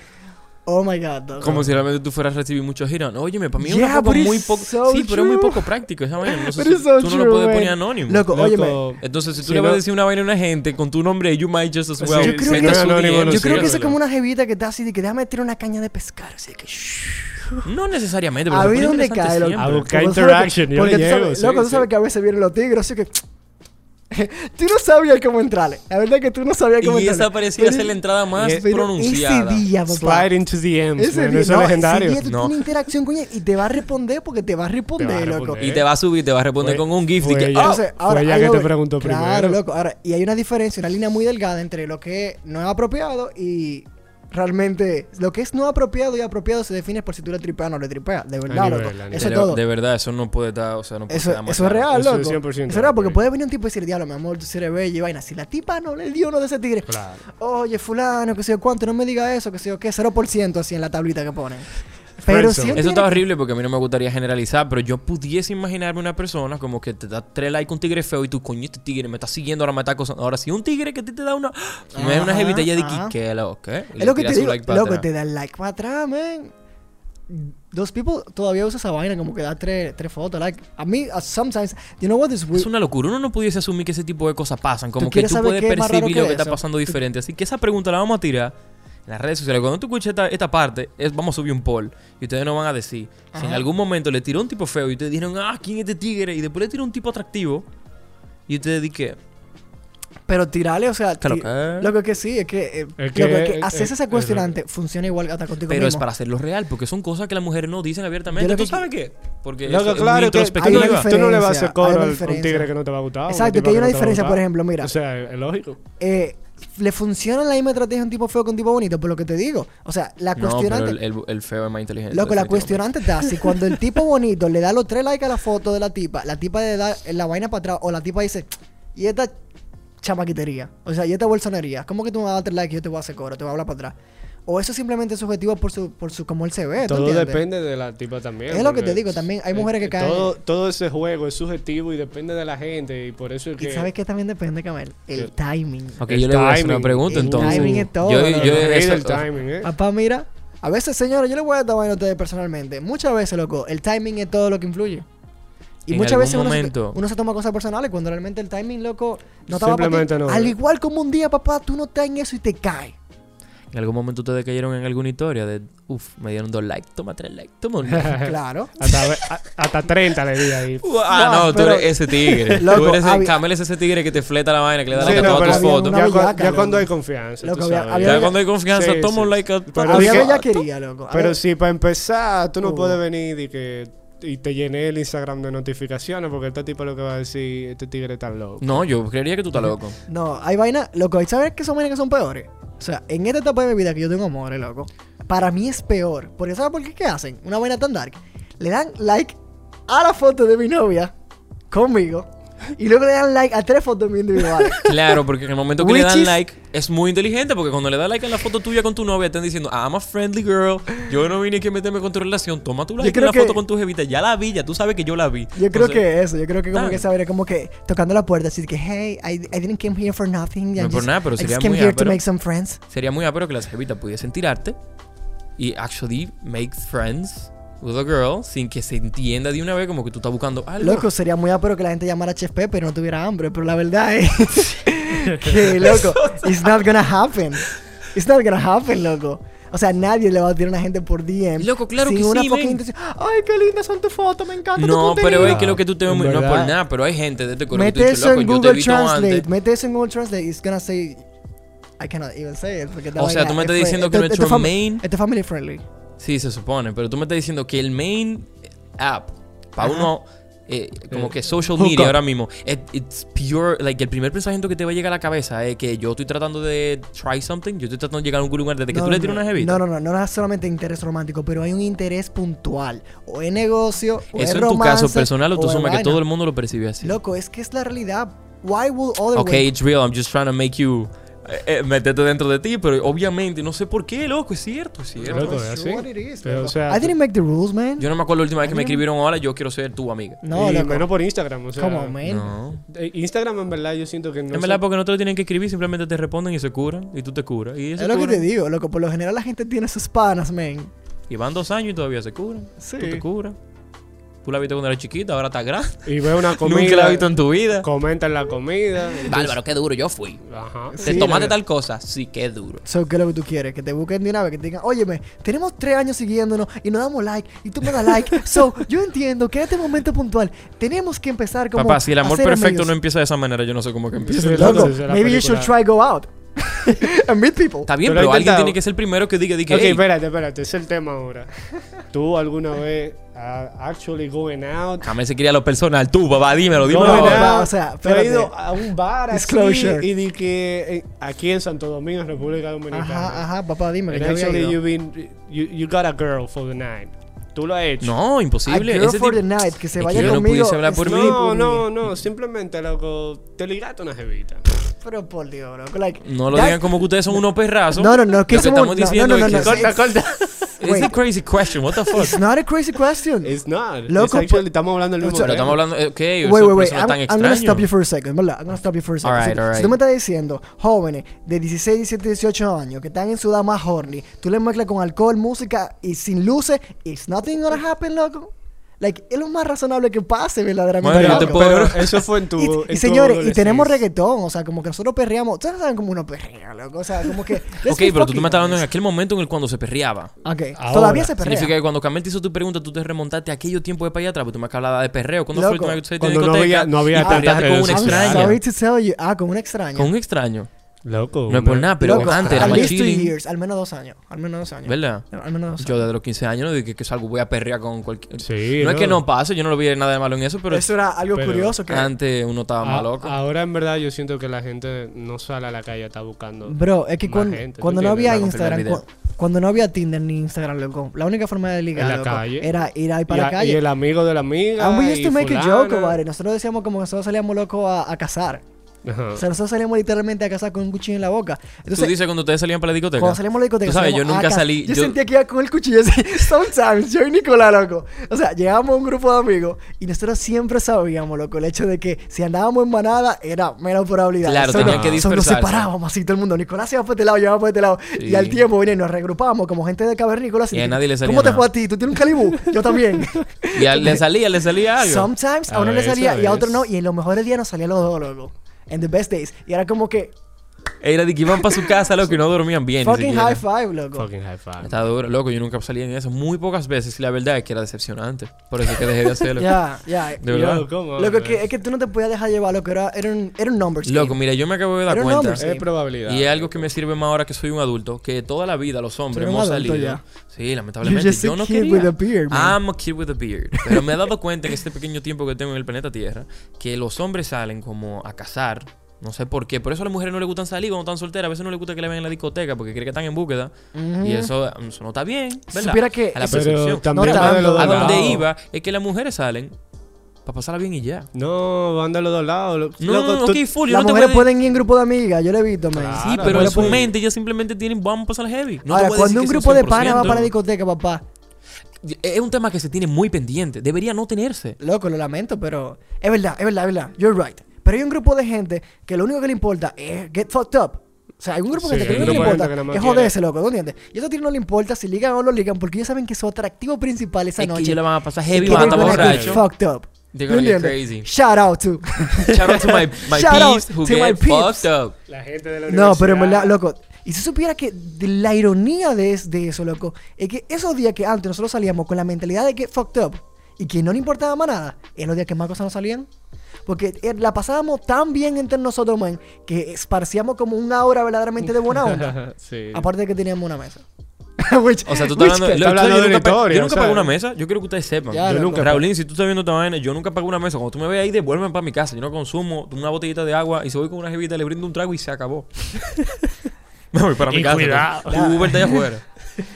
Oh my god. Como si realmente tú fueras a recibir muchos giros. Óyeme, para mí es Yeah, una muy poco. so sí, pero es muy poco práctico esa vaina. No sé si so tú no lo puedes poner anónimo. Loco, óyeme. Entonces, si tú Si le vas no- a decir una vaina a una gente con tu nombre, you might just as well. yo creo que- DM. no Yo creo que eso es como una jevita que está así de que déjame tirar una caña de pescar. Así de que. No necesariamente, pero A dónde interesante cae, loco. A buscar interaction, yo porque tú sabes- Loco, tú sabes que a veces vienen los tigres, así que. tú no sabías cómo entrarle. La verdad que tú no sabías cómo Y entrarle. esa parecía ser la entrada más y- pero pronunciada. Ese día, papá. Slide into DMs, Ese man, día, eso no, es legendario. ese día tú No. tienes interacción con ella y te va a responder porque te va a responder, va a loco. responder. Y te va a subir, te va a responder Fue- con un GIF fue que, ella. "Ah, Entonces, ahora, ella que te preguntó Claro, primero. loco. Ahora, y hay una diferencia, una línea muy delgada entre lo que no es apropiado y realmente lo que es no apropiado y apropiado se define por si tú le tripeas o no le tripeas. De verdad, nivel, loco. Eso es todo. de verdad, eso no puede estar, o sea, no puede Eso, estar eso es real, Eso loco. es 100% Eso es real, porque puede venir un tipo y decir, diablo, mi amor, tú eres bella y vaina. Si la tipa no le dio uno de ese tigre, Claro. oye, fulano, que sé yo cuánto, no me diga eso, que sé yo qué, 0% así en la tablita que ponen. Pero Eso está horrible porque a mí no me gustaría generalizar, pero yo pudiese imaginarme una persona como que te da tres likes un tigre feo y tú, coño, este tigre me está siguiendo, ahora me está acosando. Ahora, si un tigre que a ti te da una. Si me da una Ajá, jevita ya de ajá. que, ¿qué lo que? Y Es lo que te digo, like loco, atrás. te da el like para atrás, man. Dos people todavía usa esa vaina como que da tres, tres fotos. Like, a mí, uh, sometimes, you know what is weird? Es una locura. Uno no pudiese asumir que ese tipo de cosas pasan. Como que tú puedes qué percibir lo que está pasando diferente. Así que esa pregunta la vamos a tirar en las redes sociales. Cuando tú escuches esta, esta parte, es, vamos a subir un poll. Y ustedes nos van a decir si en algún momento le tiró un tipo feo y ustedes dijeron, ah, ¿quién es este tigre? Y después le tiró un tipo atractivo. Y ustedes dijeron, Pero tirarle, o sea, Claro que- lo que que sí, es que, eh, Es lo que- que, que es- hacerse es- ese es cuestionante funciona igual hasta contigo pero es para hacerlo real, porque son cosas que las mujeres no dicen abiertamente. Lo ¿Tú que- sabes qué? Porque Loco, eso es claro que. Hay una no, tú no le vas a hacer coro a un tigre que no te va a gustar. Exacto, que hay una no diferencia, por ejemplo, mira. O sea, es lógico. Eh, le funciona la misma estrategia a un tipo feo que un tipo bonito, por lo que te digo. O sea, la No, pero cuestionante. el, el- el feo es más inteligente. Loco, la cuestionante está si cuando el tipo bonito le da los tres likes a la foto de la tipa, la tipa le da la vaina para atrás, o la tipa dice, y esta chamaquitería, o sea, y esta bolsonería, ¿cómo que tú me vas a dar tres likes y yo te voy a hacer coro, te voy a hablar para atrás? O eso es simplemente subjetivo por su, por su cómo él se ve. ¿tú Todo entiendes? depende de la tipa también. Es lo que te digo, también hay mujeres que caen- Todo, todo ese juego es subjetivo y depende de la gente. Y por eso es Y que. sabes que también depende, Camel, el timing. Ok, El yo le voy a hacer una timing. pregunta El entonces. timing es todo, Yo, yo- el rey eso- del timing, ¿eh? Papá, mira, a veces, señores, yo le voy a dar a ustedes personalmente. Muchas veces, loco, el timing es todo lo que influye. Y En muchas algún veces uno se, momento- uno se toma cosas personales cuando realmente el timing, loco, no estaba para ti. Simplemente no. Al igual como un día, papá, tú no estás en eso y te caes. En algún momento ustedes cayeron en alguna historia de, uff, me dieron dos likes, toma tres likes, toma un like. claro. Hasta, a- hasta 30 le di ahí. ah, No, no, tú pero- eres ese tigre. Loco, tú eres el Camel es ese tigre que te fleta la vaina, que le da Sí, like a no, todas pero tus fotos. Ya, cuando hay confianza. Loco, tú había- sabes. había- Ya cuando hay confianza, Sí, toma sí. un like a Pero Había bellaquería, loco. Pero si para empezar, tú no Uh. puedes venir y que y te llené el Instagram de notificaciones porque este tipo lo que va a decir, este tigre está loco. No, yo creería que tú estás loco. No, hay vainas, loco, ¿y sabes qué son vainas que son peores? O sea, en esta etapa de mi vida que yo tengo amores, loco, para mí es peor. Porque ¿sabes por qué? ¿Qué hacen? Una vaina tan dark. Le dan like a la foto de mi novia conmigo. Y luego le dan like a tres fotos mías individuales. Claro, porque en el momento que le Which dan is- like es muy inteligente porque cuando le dan like en la foto tuya con tu novia están diciendo, I'm a friendly girl, yo no vine aquí a meterme con tu relación, toma tu like en creo la que- foto con tu jevita, ya la vi, ya tú sabes que yo la vi. Yo creo Entonces, que eso, yo creo que como Dale. que saber, como que tocando la puerta, así que, hey, I, I didn't come here for nothing. I No es por just- nada, pero I sería just came muy here to make some friends. Sería muy ápero que las jevitas pudiesen tirarte y actually make friends with a girl sin que se entienda de una vez como que tú estás buscando algo. Loco, sería muy ápero que la gente llamara a Chef Pepe y no tuviera hambre, pero la verdad es que, loco, it's not gonna happen. It's not gonna happen, loco. O sea, nadie le va a tirar a una gente por DM. Loco, claro sin que una sí, fucking men. intención. Ay, qué lindas son tus fotos, me encanta tu No, contenido. pero es que lo que tú te ves. No es por nada, pero hay gente de este tú Mete eso loco, en Google Translate. Mete eso en Google Translate. It's gonna say. I cannot even say it. Porque O sea, tú me es estás diciendo que esto es main- Esto es family friendly. Sí, se supone, pero tú me estás diciendo que el main app para uno eh, como Eh, que social hook media up. ahora mismo it- it's pure like el primer pensamiento que te va a llegar a la cabeza es que yo estoy tratando de try something, yo estoy tratando de llegar a un lugar desde que No, tú le tiras no. una jevita. No, no, no, no es solamente interés romántico, pero hay un interés puntual. O es negocio, o es Eso en tu romance, caso personal o tú es asumes que todo el mundo lo percibe así. Loco, es que es la realidad. Why would other Ok, way- it's real, I'm just trying to make you eh, eh, meterte dentro de ti, pero obviamente no sé por qué, loco, es cierto, es cierto. Loco, It's es así. what it is, Pero, loco. o sea, I didn't make the rules, man. Yo no me acuerdo la última vez que me escribieron ahora, yo quiero ser tu amiga. no, y loco. menos por Instagram, o sea. Come on, man. No. eh, Instagram en verdad yo siento que no en verdad, porque no te lo tienen que escribir, simplemente te responden y se curan, y tú te curas. Y, Es lo que te digo, loco. Por lo general la gente tiene sus panas, man. y van dos años y todavía se curan. Sí. Tú te curas. Tú la viste cuando era chiquita, ahora está grande. y ve una Nunca la has comida, visto en tu vida. comenta en la comida. entonces- Bárbaro, qué duro, yo fui. Ajá. Sí, ¿Te tomaste tal cosa? Sí, qué duro. So, ¿qué es lo que tú quieres? Que te busquen de una vez, que te digan, óyeme, tenemos tres años siguiéndonos y nos damos like y tú me das like. so, yo entiendo que en este momento puntual tenemos que empezar como Papá, si el amor perfecto amigos. no empieza de esa manera, yo no sé cómo que empieza. Sí, Loco, maybe you should try go out and meet people. Está bien, lo pero alguien intentado. tiene que ser el primero que diga, diga Ok, "Ey". espérate, espérate, es el tema ahora. ¿Tú alguna vez uh, actually going out? Jamás se quería lo personal. Tú, papá, dímelo, dímelo. Going No, ahora. out, o sea, tú has espérate. ido a un bar así Disclosure. y di que eh, aquí en Santo Domingo, República Dominicana. Ajá, ajá, papá, dime que And ya había actually ido. you've been, you, you got a girl for the night. ¿Tú lo has hecho? No, A imposible. girl Ese for tipo- the night, que se Es que vaya yo no conmigo. pudiese hablar por mí. sleep No, no, no, simplemente, loco, te ligaste una jevita. Pero por Dios, bro. Like, No lo that- digan como que ustedes son unos perrazos. No, no, no, que Lo que somos- estamos no, diciendo no, no, es no, que... no. Corta, corta. It's a crazy question. What the fuck? It's not a crazy question. It's not. Loco, It's actually, estamos hablando del mismo Pero estamos hablando... Ok, Wait, wait, wait. I'm, es I'm gonna stop you for a second, ¿verdad? I'm gonna stop you for a second. Alright, si, alright. si tú me estás diciendo jóvenes de 16, 17, 18 años que están en su edad más horny, tú le mezclas con alcohol, música y sin luces, it's nothing gonna happen, loco. Like, es lo más razonable que pase, verdaderamente. Bueno, yo te puedo- Pero eso fue en tu. Y, en y tu señores, y tenemos reggaetón, o sea, como que nosotros perreamos. Ustedes saben cómo uno perrea, loco. O sea, como que. Ok, pero tú me estás hablando en aquel momento en el cuando se perreaba. Ok, Ahora, todavía se perrea. Significa que cuando Camel te hizo tu pregunta, tú te remontaste a aquello tiempo de para allá atrás, porque tú me hablabas de perreo. ¿Cuándo fue Loco, última vez que cuando no había- no había y tantas con sociales. extraña? sorry to tell you. Ah, con un extraño. Con un extraño. Loco. No es por nada, pero Loco, antes era at más least two chilling. years, al menos dos años. Al menos dos años. ¿Verdad? Al menos dos Yo años. desde los 15 años no dije que salgo, voy a perrear con cualquier... Sí, no es que no pase, yo no lo vi nada de malo en eso, pero Eso era algo pero curioso que. antes uno estaba más A- loco. Ahora en verdad yo siento que la gente no sale a la calle, está buscando. Bro, es que más cuando, gente, ¿tú cuando no entiendes? había Instagram, cu- cuando no había Tinder ni Instagram, loco, la única forma de ligar En la loco, calle. era ir ahí y, para a- la calle. y el amigo de la amiga. And we used y to make a fulana. joke about it. Nosotros decíamos como que nosotros salíamos locos a, a cazar. Ajá. O sea, nosotros salíamos literalmente a cazar con un cuchillo en la boca. Tú Entonces, dices cuando ustedes salían para la discoteca. cuando salíamos a la discoteca, Tú sabes, yo a nunca salí- Yo, yo- sentía que iba con el cuchillo así. Sometimes, yo y Nicolás, loco. O sea, llegábamos a un grupo de amigos y nosotros siempre sabíamos, loco, el hecho de que si andábamos en manada era menos probabilidad. Claro, So, tenían no- que so, nos dispersarse. separábamos así todo el mundo. Nicolás se iba por este lado, yo iba por este lado. Sí. Y al tiempo, venía y nos regrupábamos como gente de cavernícolas. Y a tipo, nadie le salía ¿Cómo te fue a ti? ¿Tú tienes un calibú? Yo también. Y a- le salía, le salía algo. Sometimes a A uno le salía a y a otro no. Y en los mejores días nos salían los dos, loco. En the best days. Y era como que Era de que iban para su casa, loco, y no dormían bien. fucking siquiera. high five, loco. Fucking high five. Está duro, loco, yo nunca salí en eso. Muy pocas veces, y la verdad es que era decepcionante. Por eso que dejé de hacerlo. Ya, ya. De verdad. Yo, ¿cómo? Lo que es que tú no te podías dejar llevar, lo que era, era un, era un numbers Loco, game. mira, yo me acabo de dar cuenta. Es probabilidad. Y es algo que me sirve más ahora que soy un adulto, que toda la vida los hombres Soy un hemos adulto salido. ya. Sí, You're lamentablemente. just Yo a no kid quería. with a beard, man. I'm a kid with a beard. Pero me he dado cuenta en este pequeño tiempo que tengo en el planeta Tierra que los hombres salen como a cazar. No sé por qué. Por eso a las mujeres no les gustan salir cuando están solteras. A veces no les gusta que le vean en la discoteca porque creen que están en búsqueda. Y eso, eso no está bien, ¿verdad? Supiera que a la percepción. No de los A donde lados. iba es que las mujeres salen Para pasarla bien y ya. No, van de los dos lados. lo- No, loco, no, tú- ok, full. yo Las no te mujeres pueden ir en grupo de amigas, yo lo he visto, man. Claro, Sí, pero en su mente ellos simplemente tienen, vamos a pasar heavy. No Ahora, cuando un grupo de pana va 100%. para la discoteca, papá, Es un tema que se tiene muy pendiente. Debería no tenerse. loco, lo lamento, pero es verdad, es verdad, es verdad. You're right. Pero hay un grupo de gente que lo único que le importa es get fucked up. O sea, hay un grupo de Sí, gente que que le importa que más es joderse, loco, ¿no entiendes? Y a esos tíos no le importa si ligan o no ligan porque ellos saben que su atractivo principal esa Es que noche ellos le van a pasar es heavy, que van a estar get borrachos. fucked up. They're ¿Tú gonna get crazy. Shout out to. Shout out to my, my Shout out peeps who to my get peeps. fucked up. La gente de la No, pero en verdad, loco, y si supiera que de la ironía de, es- de eso, loco, es que esos días que antes nosotros salíamos con la mentalidad de que fucked up y que no le importaba más nada, eran los días que más cosas nos salían. Porque eh, la pasábamos tan bien entre nosotros, man, que esparcíamos como una aura verdaderamente de buena onda. sí. Aparte de que teníamos una mesa. Which- O sea, tú estás hablando, hablando yo de nunca, historia, yo nunca pagué una mesa. Yo quiero que ustedes sepan. Ya, Yo nunca- Raulín, si tú estás viendo esta vaina, yo nunca pagué una mesa. Cuando tú me veas ahí, devuélveme para mi casa. Yo no consumo una botellita de agua y si voy con una jevita, le brindo un trago y se acabó. me voy para mi Y casa. cuidado. Tú vete allá afuera.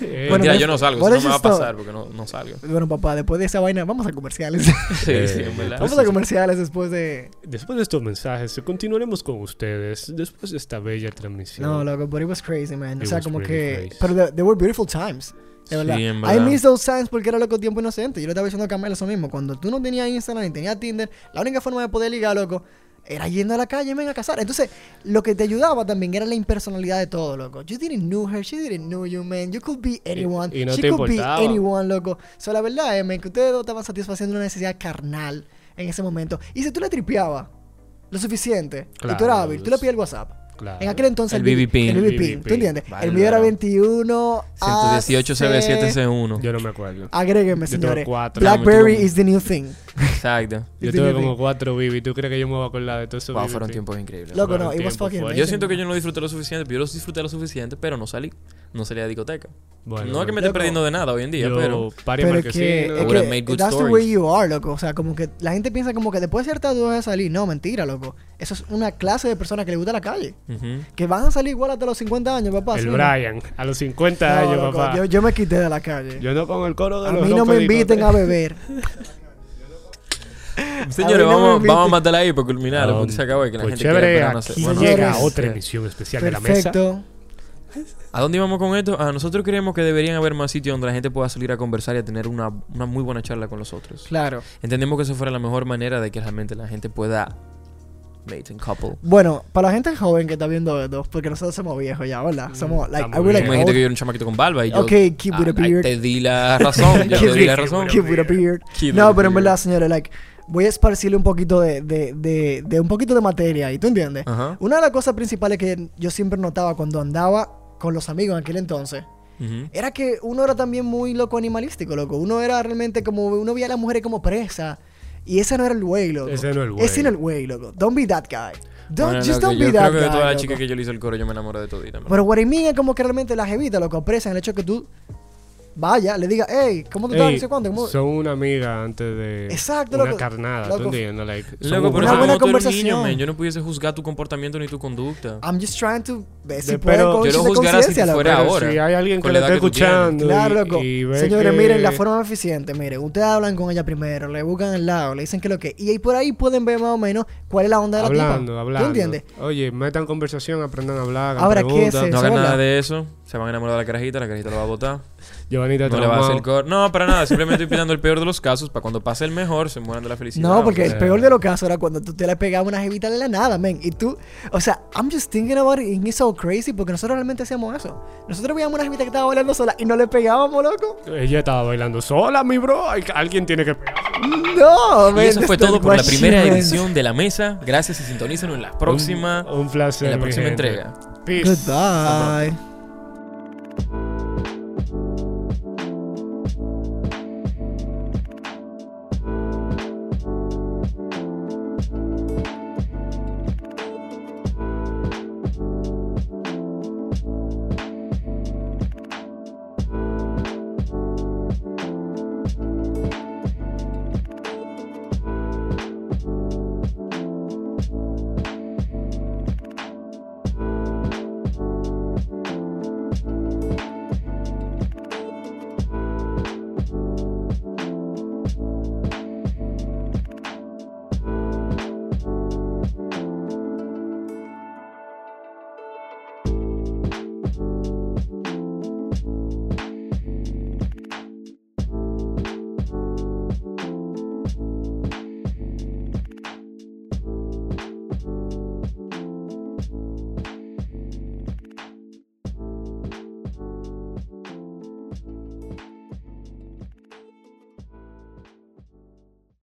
Eh, Bueno, Mentira, pero- yo no salgo. Eso no me va a pasar porque no, no salgo. Bueno, papá, después de esa vaina, vamos a comerciales. Sí, sí, en verdad. vamos a comerciales después de... Después de estos mensajes, continuaremos con ustedes. Después de esta bella transmisión. No, loco, but it was crazy, man. O It sea, was como que... crazy. Pero they, they were beautiful times. De Sí, verdad. en I verdad. miss those times porque era loco tiempo inocente. Yo le estaba diciendo a Camila eso mismo. Cuando tú no tenías Instagram ni tenías Tinder, la única forma de poder ligar, loco, era yendo a la calle, ven a casar. Entonces, lo que te ayudaba también era la impersonalidad de todo, loco. You didn't know her, she didn't know you, man. You could be anyone. y no she te could importaba. be anyone, loco. So, la verdad es, man, que ustedes dos estaban satisfaciendo una necesidad carnal en ese momento. Y si tú le tripeabas lo suficiente, y tú eras hábil, tú le pides el WhatsApp. Claro. En aquel entonces El BB BB pin. El BB pin, ¿tú entiendes? Vale, el mío era claro. 21 118 CB7 C1. Yo no me acuerdo. Agréguenme, Yo tengo señores. cuatro. Blackberry is the new thing. Exacto. Yo tuve como thing. cuatro BB. ¿Tú crees que yo me voy a acordar de todo eso? Wow, fueron tiempos increíbles. Loco, no, it was fucking. Yo siento que yo no disfruté lo suficiente, pero yo los disfruté lo suficiente, pero no salí. No salí a discoteca. Bueno, no es que me esté perdiendo de nada hoy en día, yo pero. Pero es que, es Would have que made good that's the way you are, loco. O sea, como que la gente piensa como que después de cierta edad vas a salir. No, mentira, loco. Eso es una clase de personas que le gusta la calle. Que van a salir igual hasta los 50 años, papá. El ¿sí no? Brian, a los 50 No, años, loco, papá. Yo, yo me quité de la calle. Yo no con el coro de a los mí no me inviten a beber. Señores, no vamos, vamos a matarla ahí para culminar. Um, porque se acabó y que la pues gente chévere, quiere esperar, no sé. aquí Bueno, llega otra emisión especial de la mesa. ¿A dónde íbamos con esto? Ah, nosotros creemos que deberían haber más sitios donde la gente pueda salir a conversar y a tener una, una muy buena charla con los otros. Claro. Entendemos que eso fuera la mejor manera de que realmente la gente pueda mate and couple. Bueno, para la gente joven que está viendo esto, porque nosotros somos viejos ya, ¿verdad? Somos, like, I would like Como dijiste que yo era un chamaquito con barba y yo... Ok, keep with a Ah, beard. Te di la razón. yo te di la razón. Keep with a beard. Keep No, a pero en verdad, señores, like, voy a esparcirle un poquito de, de, de, de un poquito de materia ahí, ¿tú entiendes? Ajá. Una de las cosas principales que yo siempre notaba cuando andaba con los amigos en aquel entonces era que uno era también muy loco animalístico, loco. Uno era realmente como, uno veía a las mujeres como presa. Y ese no era el way, loco. Ese no es el way. Ese no es el way, loco. Don't be that guy. Don't, Bueno, just don't yo be creo that que de guy, todas las loco. chicas que yo le hice el coro, yo me enamoré de todita. man. Pero what I mean es como que realmente la jevita, loco, aprecian el hecho que tú vaya, le diga, hey, ¿cómo tú estás? No sé cuánto. ¿cómo-" son una amiga antes de Exacto, una loco. carnada, Loco. ¿tú entiendes? Like, Loco, pero Una eso buena como conversación. niño, man. Yo no pudiese juzgar tu comportamiento ni tu conducta. I'm just trying to ver si con Yo lo de juzgara si fuera ahora, si hay alguien que le tienes. escuchando Claro, loco. Señores, que- miren, la forma más eficiente, miren, ustedes hablan con ella primero, le buscan el lado, le dicen que lo que. Y ahí por ahí pueden ver más o menos cuál es la onda de la Hablando, tipa. hablando. ¿Tú entiendes? Oye, metan conversación, aprendan a hablar, Ahora, ¿qué es preguntas. No eso? hagan nada de eso. Se van a enamorar de la carajita, la carajita lo va a votar. Giovanita No le va a hacer traumado. coro. No, para nada. Simplemente estoy pidiendo el peor de los casos para cuando pase el mejor se mueran de la felicidad. No, porque o el peor de los casos era cuando tú te le pegabas una jevita de la nada, men. Y tú, o sea, I'm just thinking about it and it's so crazy porque nosotros realmente hacíamos eso. Nosotros veíamos una jevita que estaba bailando sola y no le pegábamos, loco. Ella estaba bailando sola, mi bro. Alguien tiene que pegar. No, Y man. eso fue todo por la primera edición de La Mesa. Gracias y sintonízanos en la próxima, Un, un placer. en la próxima gente. entrega. Peace. Goodbye.